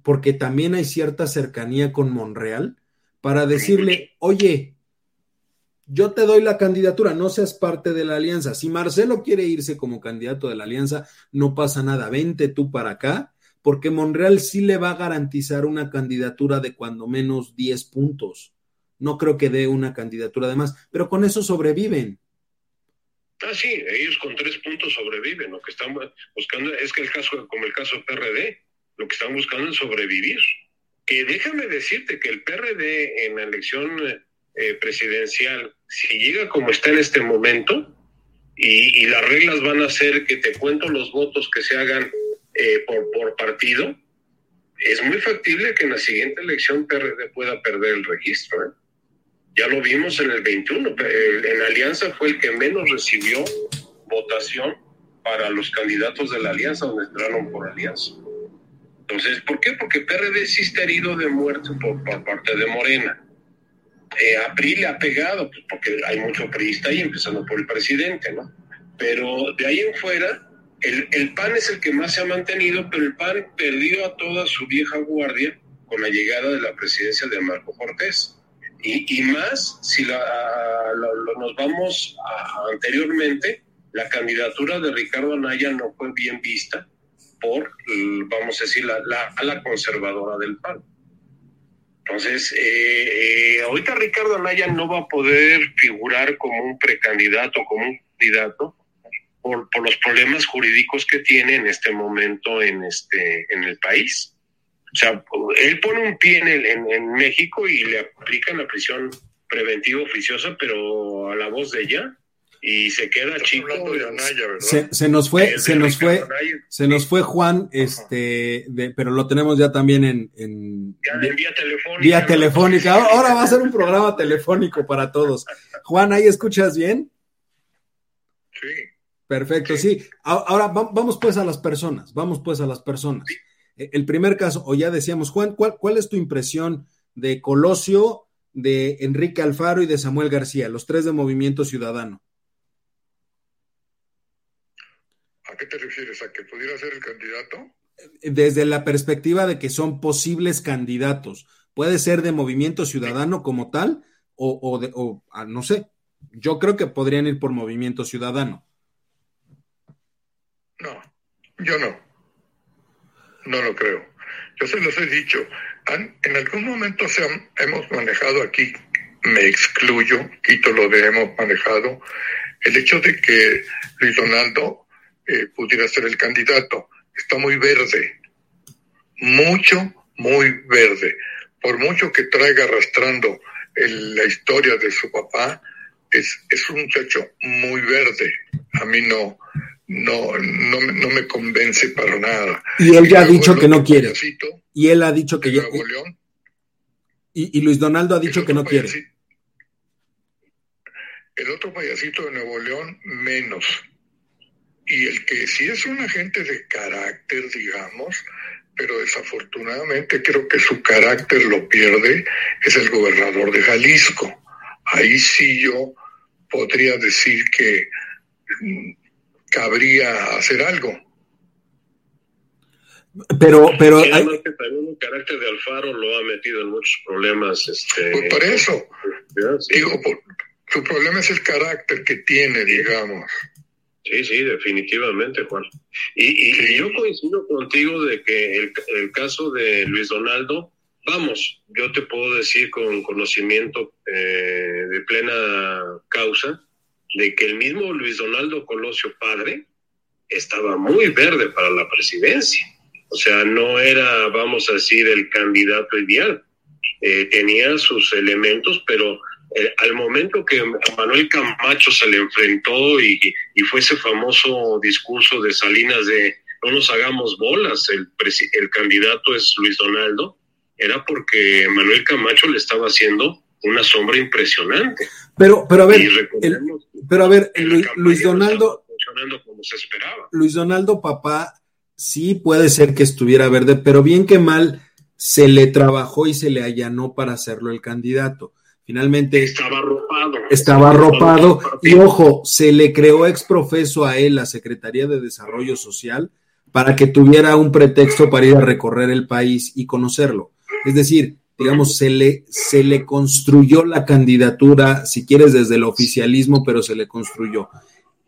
porque también hay cierta cercanía con Monreal, para decirle, oye, yo te doy la candidatura, no seas parte de la alianza. Si Marcelo quiere irse como candidato de la alianza, no pasa nada, vente tú para acá, porque Monreal sí le va a garantizar una candidatura de cuando menos 10 puntos no creo que dé una candidatura de más, pero con eso sobreviven. Ah, sí, ellos con tres puntos sobreviven. Lo que están buscando es que el caso, como el caso PRD, lo que están buscando es sobrevivir. que déjame decirte que el PRD en la elección eh, presidencial, si llega como está en este momento, y, las reglas van a ser que te cuento los votos que se hagan eh, por, por partido, es muy factible que en la siguiente elección PRD pueda perder el registro. ¿eh? Ya lo vimos en el 21. En Alianza fue el que menos recibió votación para los candidatos de la Alianza, donde entraron por Alianza. Entonces, ¿por qué? Porque PRD sí está herido de muerte por, parte de Morena. Eh, le ha pegado, pues porque hay mucho priista ahí, empezando por el presidente, ¿no? Pero de ahí en fuera, el, el, PAN es el que más se ha mantenido, pero el PAN perdió a toda su vieja guardia con la llegada de la presidencia de Marco Cortés. Y, más si la, nos vamos anteriormente, la candidatura de Ricardo Anaya no fue bien vista por, vamos a decir, la, la conservadora del PAN. Entonces, eh, eh, ahorita Ricardo Anaya no va a poder figurar como un precandidato, como un candidato, por, por, los problemas jurídicos que tiene en este momento en, este, en el país. O sea, él pone un pie en, en, México y le aplican la prisión preventiva oficiosa, pero a la voz de ella y se queda chico. se, nos fue, se nos fue, se nos fue Juan, este, pero lo tenemos ya también en, en vía telefónica. Vía telefónica. Ahora va a ser un programa telefónico para todos. Juan, ¿ahí escuchas bien? Sí. Perfecto, sí. Ahora vamos pues a las personas, vamos pues a las personas. E, el primer caso, o ya decíamos, Juan, ¿cuál, cuál es tu impresión de Colosio, de Enrique Alfaro y de Samuel García, los tres de Movimiento Ciudadano? ¿A qué te refieres? ¿A que pudiera ser el candidato? Desde la perspectiva de que son posibles candidatos. Puede ser de movimiento ciudadano como tal, o, de, o ah, no sé. Yo creo que podrían ir por movimiento ciudadano. No, yo no. No lo creo. Yo se los he dicho. en algún momento se hemos manejado aquí, me excluyo, quito lo de hemos manejado, el hecho de que Luis Donaldo eh, pudiera ser el candidato. Está muy verde, mucho, muy verde. Por mucho que traiga arrastrando la historia de su papá, es, es un muchacho muy verde. A mí no, no, no, no me convence para nada. Y él ya ha dicho que no quiere. Y él ha dicho que ya. Y, y, Luis Donaldo ha dicho que no quiere. El otro payasito de Nuevo León, menos. Y el que sí es un agente de carácter, digamos, pero desafortunadamente creo que su carácter lo pierde, es el gobernador de Jalisco. Ahí sí yo podría decir que mm, cabría hacer algo. Pero, pero hay... también el carácter de Alfaro lo ha metido en muchos problemas. Este... Pues por eso, digo, su problema es el carácter que tiene, digamos. Sí, sí, definitivamente, Juan. Y, yo coincido contigo de que el, caso de Luis Donaldo, vamos, yo te puedo decir con conocimiento eh, de plena causa, de que el mismo Luis Donaldo Colosio padre estaba muy verde para la presidencia. O sea, no era, vamos a decir, el candidato ideal. Eh, tenía sus elementos, pero eh, al momento que Manuel Camacho se le enfrentó y, fue ese famoso discurso de Salinas de no nos hagamos bolas, el, el candidato es Luis Donaldo, era porque Manuel Camacho le estaba haciendo una sombra impresionante. Pero, pero a ver, pero a ver, Luis, Donaldo, como se esperaba. Luis Donaldo, papá, sí puede ser que estuviera verde, pero bien que mal se le trabajó y se le allanó para hacerlo el candidato. Finalmente estaba arropado. Estaba arropado y ojo, se le creó exprofeso a él la Secretaría de Desarrollo Social para que tuviera un pretexto para ir a recorrer el país y conocerlo. Es decir, digamos, se le, se le construyó la candidatura, si quieres, desde el oficialismo, pero se le construyó.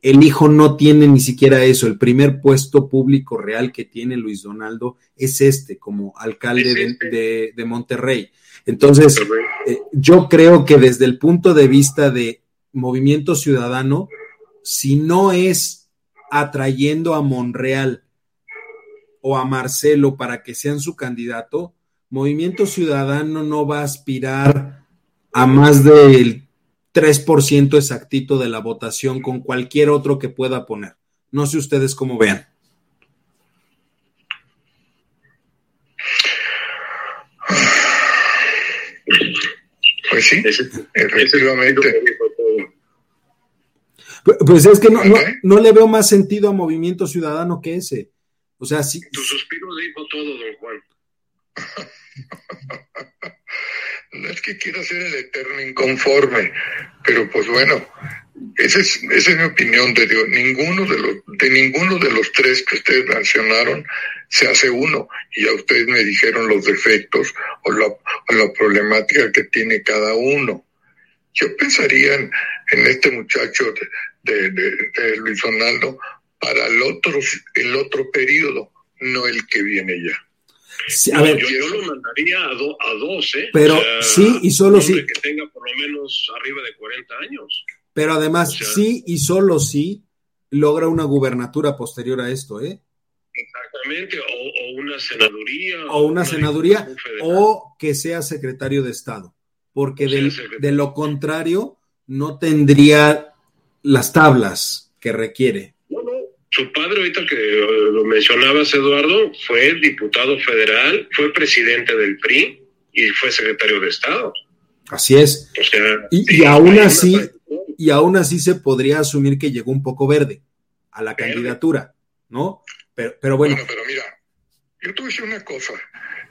El hijo no tiene ni siquiera eso. El primer puesto público real que tiene Luis Donaldo es este, como alcalde de, este. de Monterrey. Entonces, eh, yo creo que desde el punto de vista de movimiento ciudadano, si no es atrayendo a Monreal o a Marcelo para que sean su candidato, Movimiento Ciudadano no va a aspirar a más del 3% exactito de la votación con cualquier otro que pueda poner. No sé ustedes cómo vean. Pues sí, efectivamente. Pues es que no, no, le veo más sentido a Movimiento Ciudadano que ese. O sea, sí. Tu suspiro dijo todo, don Juan. No es que quiera ser el eterno inconforme, pero pues bueno, esa es, esa es mi opinión de Dios. Ninguno de los, de ninguno de los tres que ustedes mencionaron se hace uno. Y ya ustedes me dijeron los defectos o la, o la problemática que tiene cada uno. Yo pensaría en, este muchacho de, de, Luis Ronaldo para el otro, el otro periodo, no el que viene ya. A ver, yo, lo mandaría a, a dos, ¿eh? Pero sí y solo sí. Que tenga por lo menos arriba de 40 años. Pero además, sí y solo sí logra una gubernatura posterior a esto, ¿eh? Exactamente, o, una senaduría. O una senaduría, o que sea secretario de Estado porque de lo contrario no tendría las tablas que requiere. Su padre, ahorita que lo mencionabas, Eduardo, fue diputado federal, fue presidente del PRI y fue secretario de Estado. Así es. y, aún así, y aún así se podría asumir que llegó un poco verde a la candidatura, ¿no? Pero, pero bueno. bueno. Pero mira, yo te voy a decir una cosa.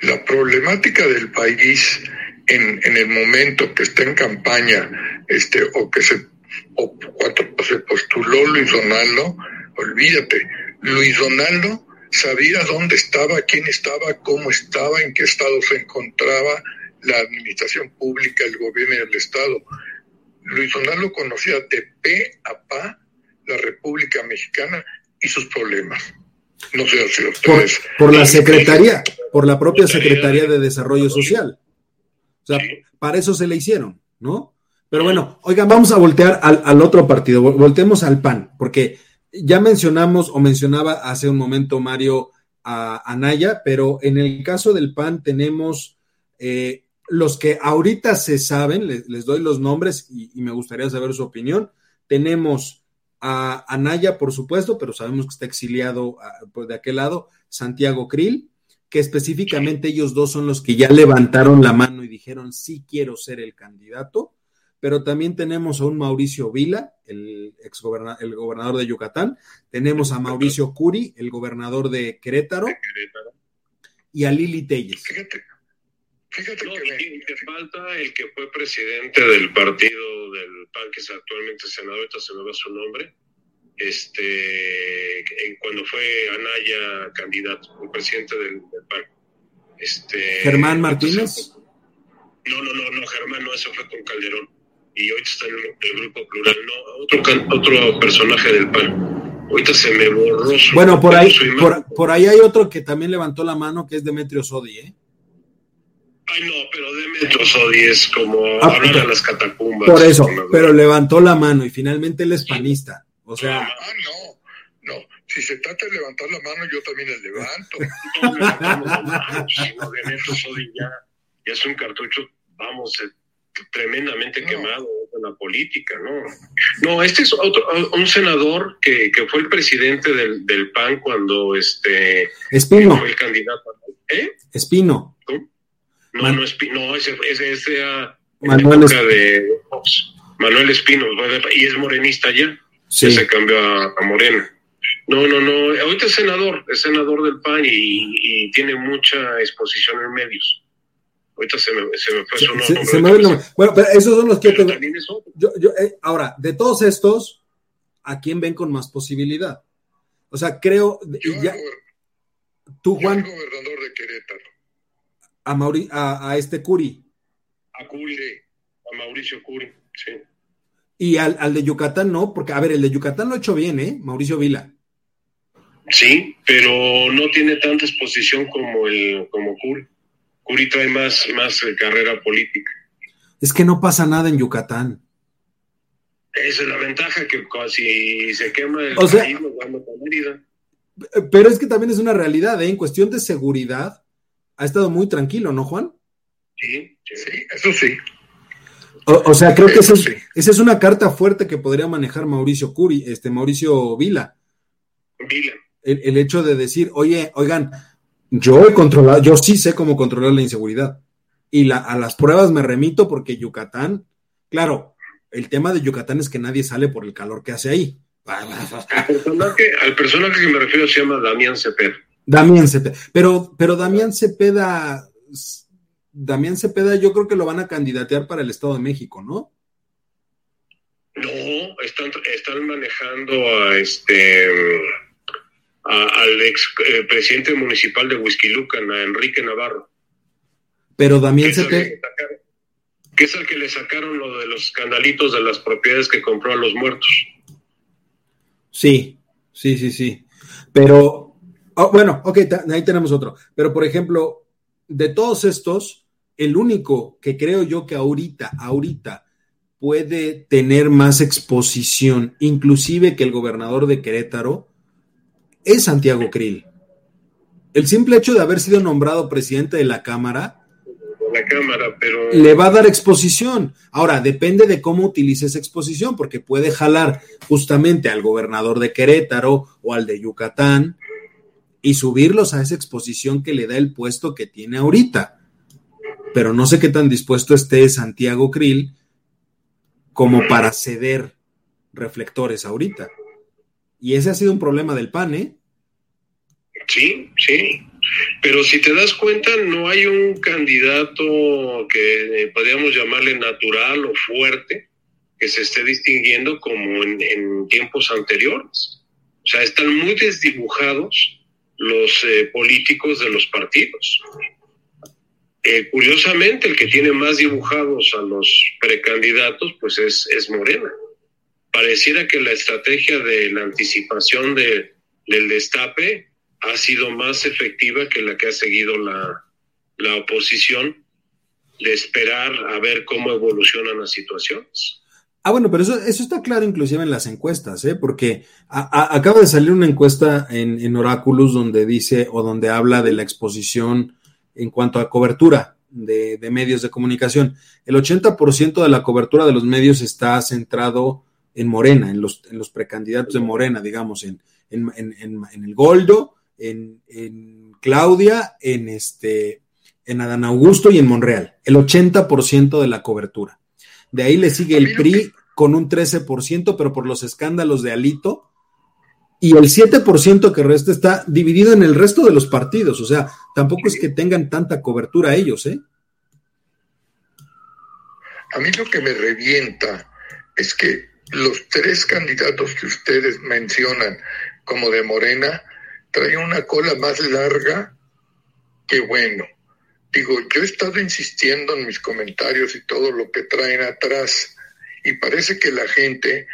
La problemática del país en, en el momento que está en campaña, este, o que se, o cuando se postuló Luis Donaldo, olvídate, Luis Donaldo sabía dónde estaba, quién estaba, cómo estaba, en qué estado se encontraba la administración pública, el gobierno y el Estado. Luis Donaldo conocía de pe a pa la República Mexicana y sus problemas. No sé si ustedes. Por, por la Secretaría, por la propia Secretaría de Desarrollo Social. O sea, para eso se le hicieron, ¿no? Pero bueno, oigan, vamos a voltear al, otro partido, voltemos al PAN, porque ya mencionamos o mencionaba hace un momento Mario a Anaya, pero en el caso del PAN tenemos eh, los que ahorita se saben, les, doy los nombres y, me gustaría saber su opinión. Tenemos a Anaya, por supuesto, pero sabemos que está exiliado ah, pues, de aquel lado, Santiago Krill, que específicamente ellos dos son los que ya levantaron la mano y dijeron, sí quiero ser el candidato, pero también tenemos a un Mauricio Vila, el, ex el gobernador de Yucatán, tenemos a Mauricio Curi, el gobernador de Querétaro, y a Lili Telles. Fíjate, fíjate que, te falta el que fue presidente del partido del PAN, que es actualmente senador, ahorita se me va su nombre, este, cuando fue Anaya candidato, el presidente del, PAN. Este, Germán Martínez. No, no, no, no, Germán no, eso fue con Calderón. Y hoy está en el, grupo plural, no, otro, otro personaje del PAN. Ahorita se me borró Bueno, por ahí, por, ahí hay otro que también levantó la mano, que es Demetrio Sodi, ¿eh? Ay, no, pero Demetrio Sodi es como ah, hablar a las catacumbas. Por eso, pero levantó la mano y finalmente él es panista. O sea. Ah, no, no. Si se trata de levantar la mano, yo también la levanto. ya, ya es un cartucho, vamos, tremendamente quemado en la política, ¿no? No, este es otro, un senador que, que fue el presidente del, del, PAN cuando este Espino. fue el candidato. ¿Eh? Espino. No, no, Espino, no, ese, ese, ese Manuel Espino. de Manuel Espino, y es morenista ya se cambió a, Morena. No, no, no. Ahorita es senador, es senador del PAN y, tiene mucha exposición en medios. Ahorita se me, se me fue su nombre. Bueno, pero esos son los que yo, yo, eh, ahora, de todos estos, ¿a quién ven con más posibilidad? O sea, creo. ya, tú, Juan. gobernador de Querétaro. A, Mauri, a, a este Curi. A Curi, a Mauricio Curi, sí. Y al, al, de Yucatán no, porque, a ver, el de Yucatán lo ha hecho bien, ¿eh? Mauricio Vila. Sí, pero no tiene tanta exposición como el como Curi. Curi trae más, más eh, carrera política. Es que no pasa nada en Yucatán. Esa es la ventaja, que si se quema el o Pero es que también es una realidad, ¿eh? En cuestión de seguridad, ha estado muy tranquilo, ¿no, Juan? Sí, sí, eso sí. O, sea, creo que esa es, una carta fuerte que podría manejar Mauricio Curi, este Mauricio Vila. Vila. El, hecho de decir, oye, oigan, yo he controlado, yo sí sé cómo controlar la inseguridad. Y a las pruebas me remito porque Yucatán, claro, el tema de Yucatán es que nadie sale por el calor que hace ahí. Al personaje, al personaje que me refiero se llama Damián Cepeda. Damián Cepeda. Pero, pero Damián Cepeda Damián Cepeda yo creo que lo van a candidatear para el Estado de México, ¿no? No, están, manejando a este al ex eh, presidente municipal de Huizquilucan, a Enrique Navarro. Pero Damián Cepeda. Que es el que le sacaron lo de los escandalitos de las propiedades que compró a los muertos. Sí, sí, sí, sí. Pero, oh, bueno, ok, ahí tenemos otro. Pero, por ejemplo, de todos estos, el único que creo yo que ahorita, ahorita puede tener más exposición, inclusive que el gobernador de Querétaro, es Santiago Krill. El simple hecho de haber sido nombrado presidente de la Cámara, la cámara, pero... Le va a dar exposición. Ahora, depende de cómo utilice esa exposición, porque puede jalar justamente al gobernador de Querétaro o al de Yucatán y subirlos a esa exposición que le da el puesto que tiene ahorita pero no sé qué tan dispuesto esté Santiago Krill como para ceder reflectores ahorita. Y ese ha sido un problema del PAN, ¿eh? Sí, sí. Pero si te das cuenta, no hay un candidato que podríamos llamarle natural o fuerte que se esté distinguiendo como en, tiempos anteriores. O sea, están muy desdibujados los eh, políticos de los partidos. Eh, curiosamente, el que tiene más dibujados a los precandidatos, pues es, es Morena. Pareciera que la estrategia de la anticipación de, del destape ha sido más efectiva que la que ha seguido la, la oposición de esperar a ver cómo evolucionan las situaciones. Ah, bueno, pero eso, eso está claro inclusive en las encuestas, ¿eh? porque acaba de salir una encuesta en, en Oráculos donde dice o donde habla de la exposición en cuanto a cobertura de, medios de comunicación. El 80% de la cobertura de los medios está centrado en Morena, en los, en los precandidatos de Morena, digamos, en, en, en el Goldo, en, Claudia, en, este, en Adán Augusto y en Monreal. El 80% de la cobertura. De ahí le sigue el PRI con un 13%, pero por los escándalos de Alito, y el 7% que resta está dividido en el resto de los partidos, o sea, tampoco es que tengan tanta cobertura ellos, ¿eh? A mí lo que me revienta es que los tres candidatos que ustedes mencionan como de Morena traen una cola más larga que bueno. Digo, yo he estado insistiendo en mis comentarios y todo lo que traen atrás y parece que la gente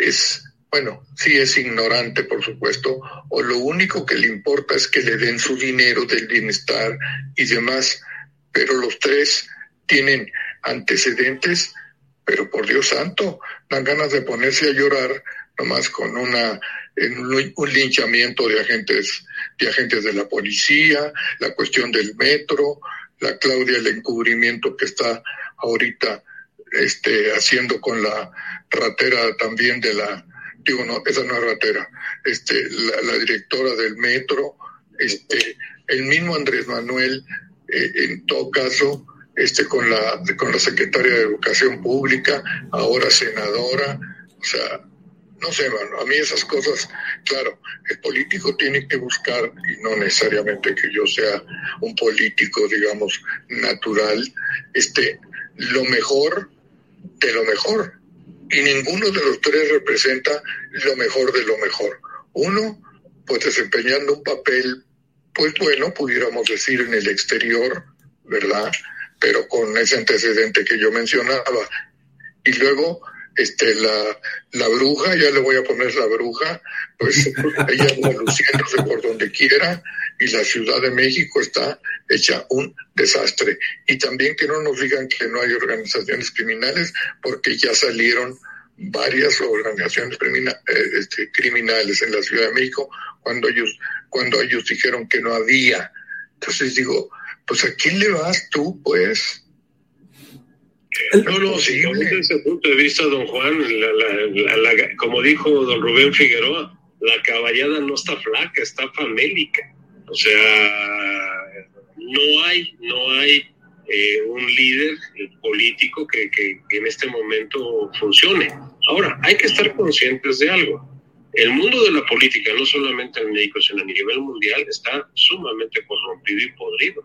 es bueno, sí es ignorante, por supuesto, o lo único que le importa es que le den su dinero del bienestar y demás, pero los tres tienen antecedentes, pero por Dios santo, dan ganas de ponerse a llorar nomás con una un linchamiento de agentes de agentes de la policía, la cuestión del metro, la Claudia el encubrimiento que está ahorita este haciendo con la ratera también de la digo, no, esa no es ratera, este, la, directora del metro, este, el mismo Andrés Manuel, eh, en todo caso, este, con la, con la secretaria de Educación Pública, ahora senadora, o sea, no sé, a mí esas cosas, claro, el político tiene que buscar, y no necesariamente que yo sea un político, digamos, natural, este, lo mejor de lo mejor y ninguno de los tres representa lo mejor de lo mejor. Uno, pues desempeñando un papel, pues bueno, pudiéramos decir en el exterior, ¿verdad? Pero con ese antecedente que yo mencionaba. Y luego, este, la, la bruja, ya le voy a poner la bruja, pues ella anda luciéndose por donde quiera y la Ciudad de México está hecha un desastre. Y también que no nos digan que no hay organizaciones criminales, porque ya salieron varias organizaciones eh, este, criminales en la Ciudad de México cuando ellos, cuando ellos dijeron que no había. Entonces digo, pues ¿a quién le vas tú, pues? No, no, sí, desde ese punto de vista, don Juan, como dijo don Rubén Figueroa, la caballada no está flaca, está famélica. O sea, no hay, no hay eh, un líder político que, que, en este momento funcione. Ahora, hay que estar conscientes de algo. El mundo de la política, no solamente en México, sino a nivel mundial, está sumamente corrompido y podrido.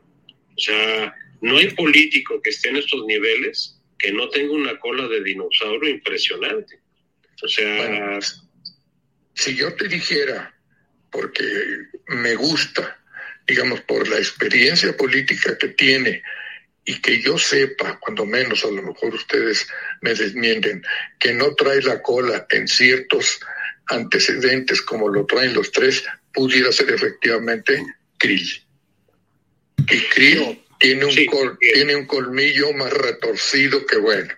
O sea, no hay político que esté en estos niveles que no tenga una cola de dinosaurio impresionante. O sea... si yo te dijera, porque me gusta, digamos, por la experiencia política que tiene, y que yo sepa, cuando menos a lo mejor ustedes me desmienten, que no trae la cola en ciertos antecedentes como lo traen los tres, pudiera ser efectivamente Krill. Y Krill tiene, un tiene un colmillo más retorcido que bueno.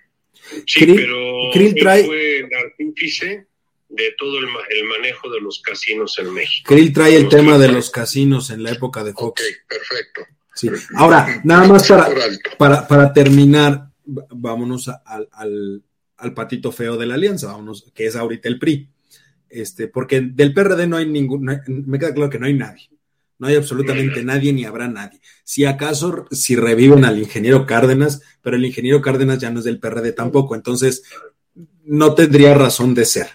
Sí, pero Krill trae... fue el artífice de todo el, manejo de los casinos en México. Krill trae el tema de los casinos en la época de Fox. Ok, perfecto. Sí. Ahora, nada más para, para, terminar, vámonos al, patito feo de la alianza, vámonos, que es ahorita el PRI. Este, porque del PRD no hay ningún, me queda claro que no hay nadie. No hay absolutamente nadie ni habrá nadie. Si acaso, si reviven al ingeniero Cárdenas, pero el ingeniero Cárdenas ya no es del PRD tampoco, entonces no tendría razón de ser.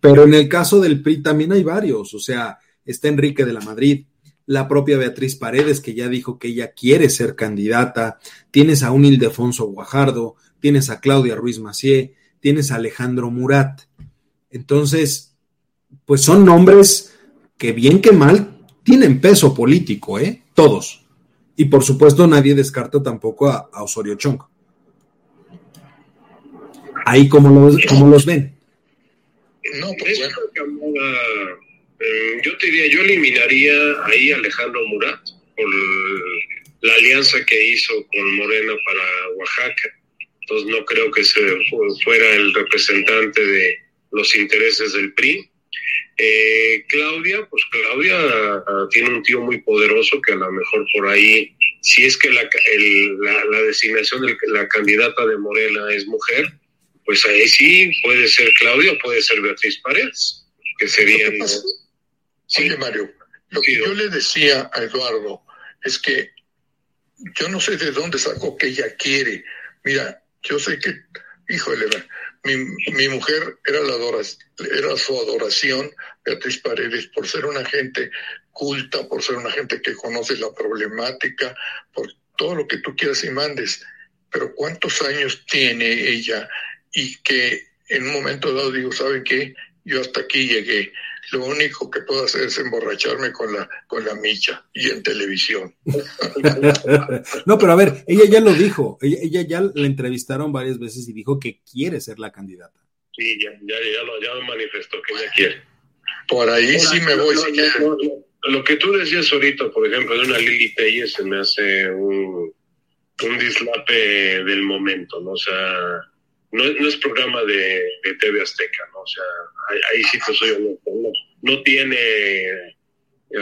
Pero en el caso del PRI también hay varios, o sea, está Enrique de la Madrid, la propia Beatriz Paredes, que ya dijo que ella quiere ser candidata, tienes a un Ildefonso Guajardo, tienes a Claudia Ruiz Macié, tienes a Alejandro Murat. Entonces, pues son nombres que bien que mal tienen peso político, ¿eh? Todos. Y por supuesto nadie descarta tampoco a, Osorio Chong. Ahí como los, como los ven. No, pues eh, yo te diría, yo eliminaría ahí a Alejandro Murat por la alianza que hizo con Morena para Oaxaca. Entonces no creo que se fuera el representante de los intereses del PRI. Eh, Claudia, pues Claudia ah, tiene un tío muy poderoso que a lo mejor por ahí, si es que la, la, designación de la candidata de Morena es mujer, pues ahí sí puede ser Claudia o puede ser Beatriz Paredes, que serían... Sí, Mario, lo que yo le decía a Eduardo es que yo no sé de dónde sacó que ella quiere. Mira, yo sé que, híjole, mi, mi mujer era, la era su adoración, Beatriz Paredes, por ser una gente culta, por ser una gente que conoce la problemática, por todo lo que tú quieras y mandes. Pero ¿cuántos años tiene ella? Y que en un momento dado digo, ¿saben qué? Yo hasta aquí llegué lo único que puedo hacer es emborracharme con la, con la micha y en televisión. no, pero a ver, ella ya lo dijo, ella, ya la entrevistaron varias veces y dijo que quiere ser la candidata. Sí, ya, ya, ya, lo, ya manifestó que ella quiere. Por ahí sí me voy. lo que tú decías ahorita, por ejemplo, de una Lili Telles se me hace un, un dislape del momento, ¿no? O sea, no, no es programa de, de, TV Azteca, ¿no? O sea, ahí, sí que soy honesto, no, no tiene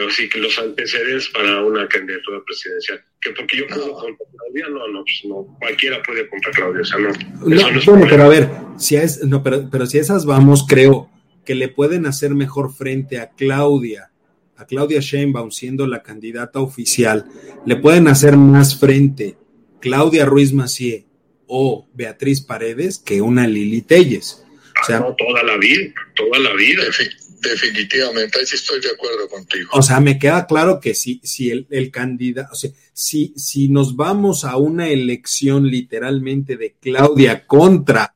así eh, que los antecedentes para una candidatura presidencial. Que porque yo puedo contra Claudia, no, no, pues no, cualquiera puede contra Claudia, o sea, no. no, bueno, pero a ver, si es, no, pero, pero si esas vamos, creo que le pueden hacer mejor frente a Claudia, a Claudia Sheinbaum siendo la candidata oficial, le pueden hacer más frente Claudia Ruiz Macié o Beatriz Paredes que una Lili Telles. O sea, no, toda la vida, toda la vida. Definitivamente, ahí sí estoy de acuerdo contigo. O sea, me queda claro que si, si el, el candidato, o sea, si, si nos vamos a una elección literalmente de Claudia contra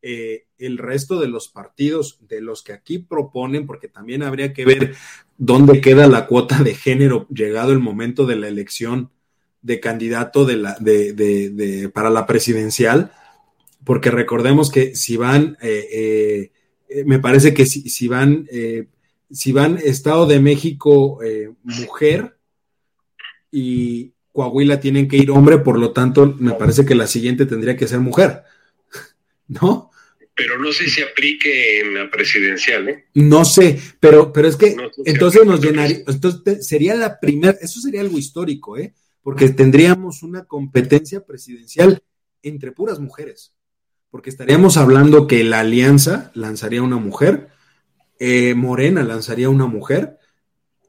eh, el resto de los partidos de los que aquí proponen, porque también habría que ver dónde queda la cuota de género llegado el momento de la elección de candidato de la, de, de, para la presidencial, porque recordemos que si van, eh, eh, me parece que si, si van, eh, si van Estado de México mujer y Coahuila tienen que ir hombre, por lo tanto, me parece que la siguiente tendría que ser mujer, ¿no? Pero no sé si aplique en la presidencial, ¿eh? No sé, pero, pero es que entonces nos llenaría, entonces sería la primera, eso sería algo histórico, ¿eh? Porque tendríamos una competencia presidencial entre puras mujeres, porque estaríamos hablando que la alianza lanzaría una mujer, eh, Morena lanzaría una mujer,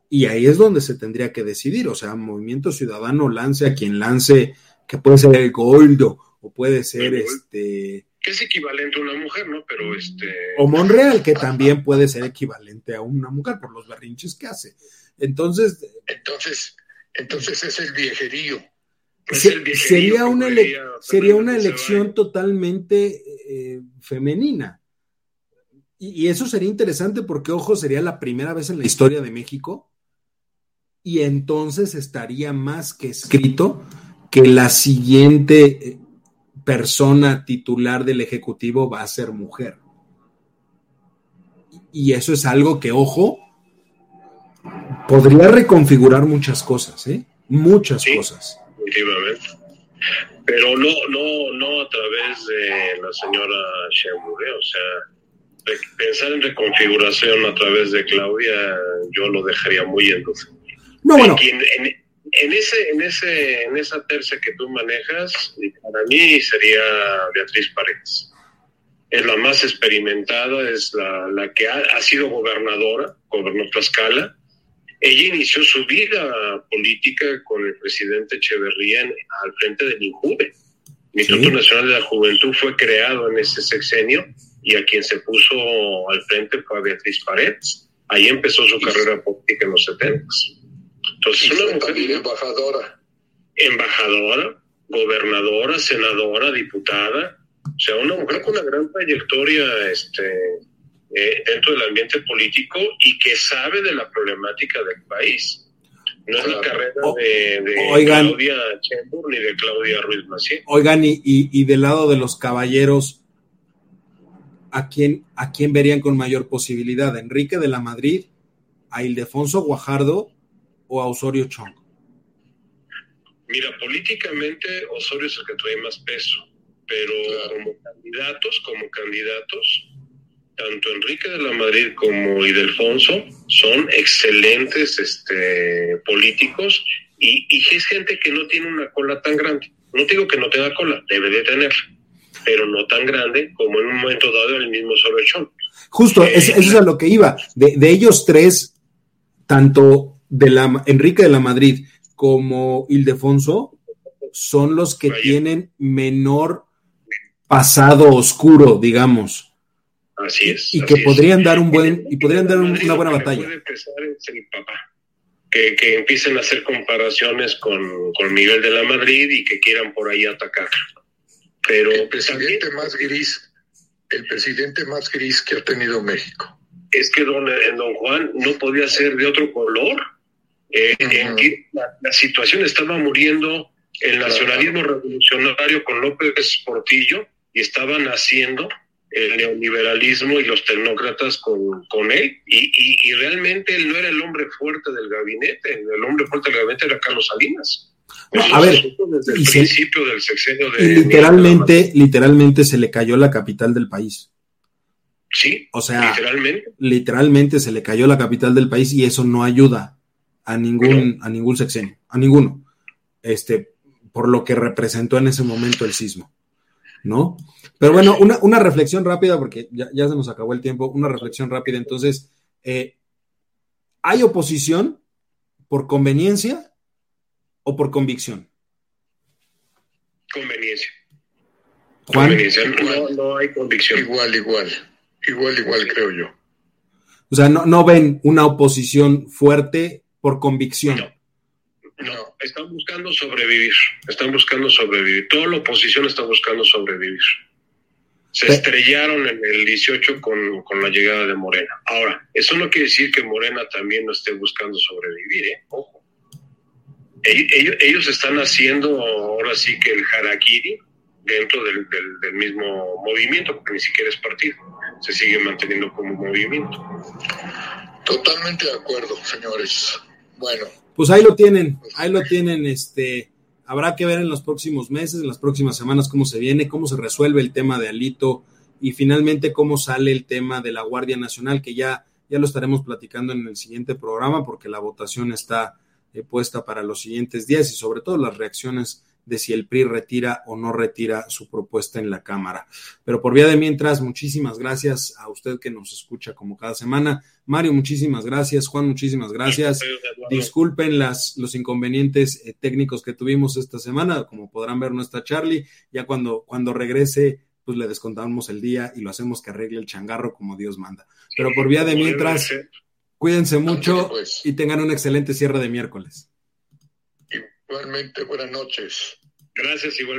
y ahí es donde se tendría que decidir, o sea, Movimiento Ciudadano lance a quien lance, que puede ser el Goldo, o puede ser este... Que es equivalente a una mujer, ¿no? Pero este... O Monreal, que también puede ser equivalente a una mujer por los berrinches que hace. Entonces... Entonces, entonces es el viejerío. sería una, sería una elección totalmente eh, femenina. Y, eso sería interesante porque, ojo, sería la primera vez en la historia de México. Y entonces estaría más que escrito que la siguiente eh, persona titular del Ejecutivo va a ser mujer. Y eso es algo que, ojo, podría reconfigurar muchas cosas, ¿eh? Muchas cosas. Pero no, no, no a través de la señora Sheinbaum, ¿eh? o sea, pensar en reconfiguración a través de Claudia, yo lo dejaría muy en No, bueno. En, ese, en, ese, en esa tercia que tú manejas, para mí sería Beatriz Paredes. Es la más experimentada, es la, la que ha, ha sido gobernadora, gobernó Tlaxcala, ella inició su vida política con el presidente Echeverría al frente del INJUVE. El Instituto Nacional de la Juventud fue creado en ese sexenio y a quien se puso al frente fue a Beatriz Paredes. Ahí empezó su carrera política en los 70. Entonces, una mujer embajadora. Embajadora, gobernadora, senadora, diputada. O sea, una mujer con una gran trayectoria este, eh, dentro del ambiente político y que sabe de la problemática del país. No es la carrera de, Claudia Chembur ni de Claudia Ruiz Macié. Oigan, y, y, del lado de los caballeros, ¿a quién, ¿a quién verían con mayor posibilidad? ¿Enrique de la Madrid, a Ildefonso Guajardo o a Osorio Chong? Mira, políticamente Osorio es el que trae más peso, pero como candidatos, como candidatos, tanto Enrique de la Madrid como Ildefonso son excelentes este, políticos y, es gente que no tiene una cola tan grande. No digo que no tenga cola, debe de tener, pero no tan grande como en un momento dado el mismo Sorechón. Justo, eso es a lo que iba. De, ellos tres, tanto de la Enrique de la Madrid como Ildefonso, son los que tienen menor pasado oscuro, digamos. Así es. Y que podrían dar un buen, y podrían dar una buena batalla. Puede empezar es el papá. Que, que, empiecen a hacer comparaciones con, con, Miguel de la Madrid y que quieran por ahí atacar. Pero el presidente más gris, el presidente más gris que ha tenido México. Es que don, don Juan no podía ser de otro color. Eh, la, situación estaba muriendo el nacionalismo revolucionario con López Portillo y estaba naciendo el neoliberalismo y los tecnócratas con, con él. Y, y, realmente él no era el hombre fuerte del gabinete, el hombre fuerte del gabinete era Carlos Salinas. a ver, desde el principio del sexenio de... literalmente, literalmente se le cayó la capital del país. Sí, o sea, literalmente. literalmente se le cayó la capital del país y eso no ayuda a ningún, a ningún sexenio, a ninguno. Este, por lo que representó en ese momento el sismo. ¿no? Pero bueno, una, reflexión rápida, porque ya, se nos acabó el tiempo, una reflexión rápida. Entonces, eh, ¿hay oposición por conveniencia o por convicción? Conveniencia. Conveniencia, no, hay convicción. Igual, igual, igual, igual creo yo. O sea, no, no ven una oposición fuerte por convicción. No, están buscando sobrevivir, están buscando sobrevivir. Toda la oposición está buscando sobrevivir. Se estrellaron en el 18 con, con, la llegada de Morena. Ahora, eso no quiere decir que Morena también no esté buscando sobrevivir, ¿eh? Ojo. Ellos, ellos, están haciendo ahora sí que el harakiri dentro del, del, del, mismo movimiento, porque ni siquiera es partido, se sigue manteniendo como movimiento. Totalmente de acuerdo, señores. Bueno, pues ahí lo tienen, ahí lo tienen, este, habrá que ver en los próximos meses, en las próximas semanas cómo se viene, cómo se resuelve el tema de Alito y finalmente cómo sale el tema de la Guardia Nacional, que ya, ya lo estaremos platicando en el siguiente programa porque la votación está eh, puesta para los siguientes días y sobre todo las reacciones de si el PRI retira o no retira su propuesta en la Cámara. Pero por vía de mientras, muchísimas gracias a usted que nos escucha como cada semana. Mario, muchísimas gracias. Juan, muchísimas gracias. Disculpen las, los inconvenientes eh, técnicos que tuvimos esta semana. Como podrán ver, no está Charlie. Ya cuando, cuando regrese, pues le descontamos el día y lo hacemos que arregle el changarro como Dios manda. Pero por vía de mientras, cuídense mucho pues. y tengan un excelente cierre de miércoles. Igualmente, buenas noches. Gracias, igualmente.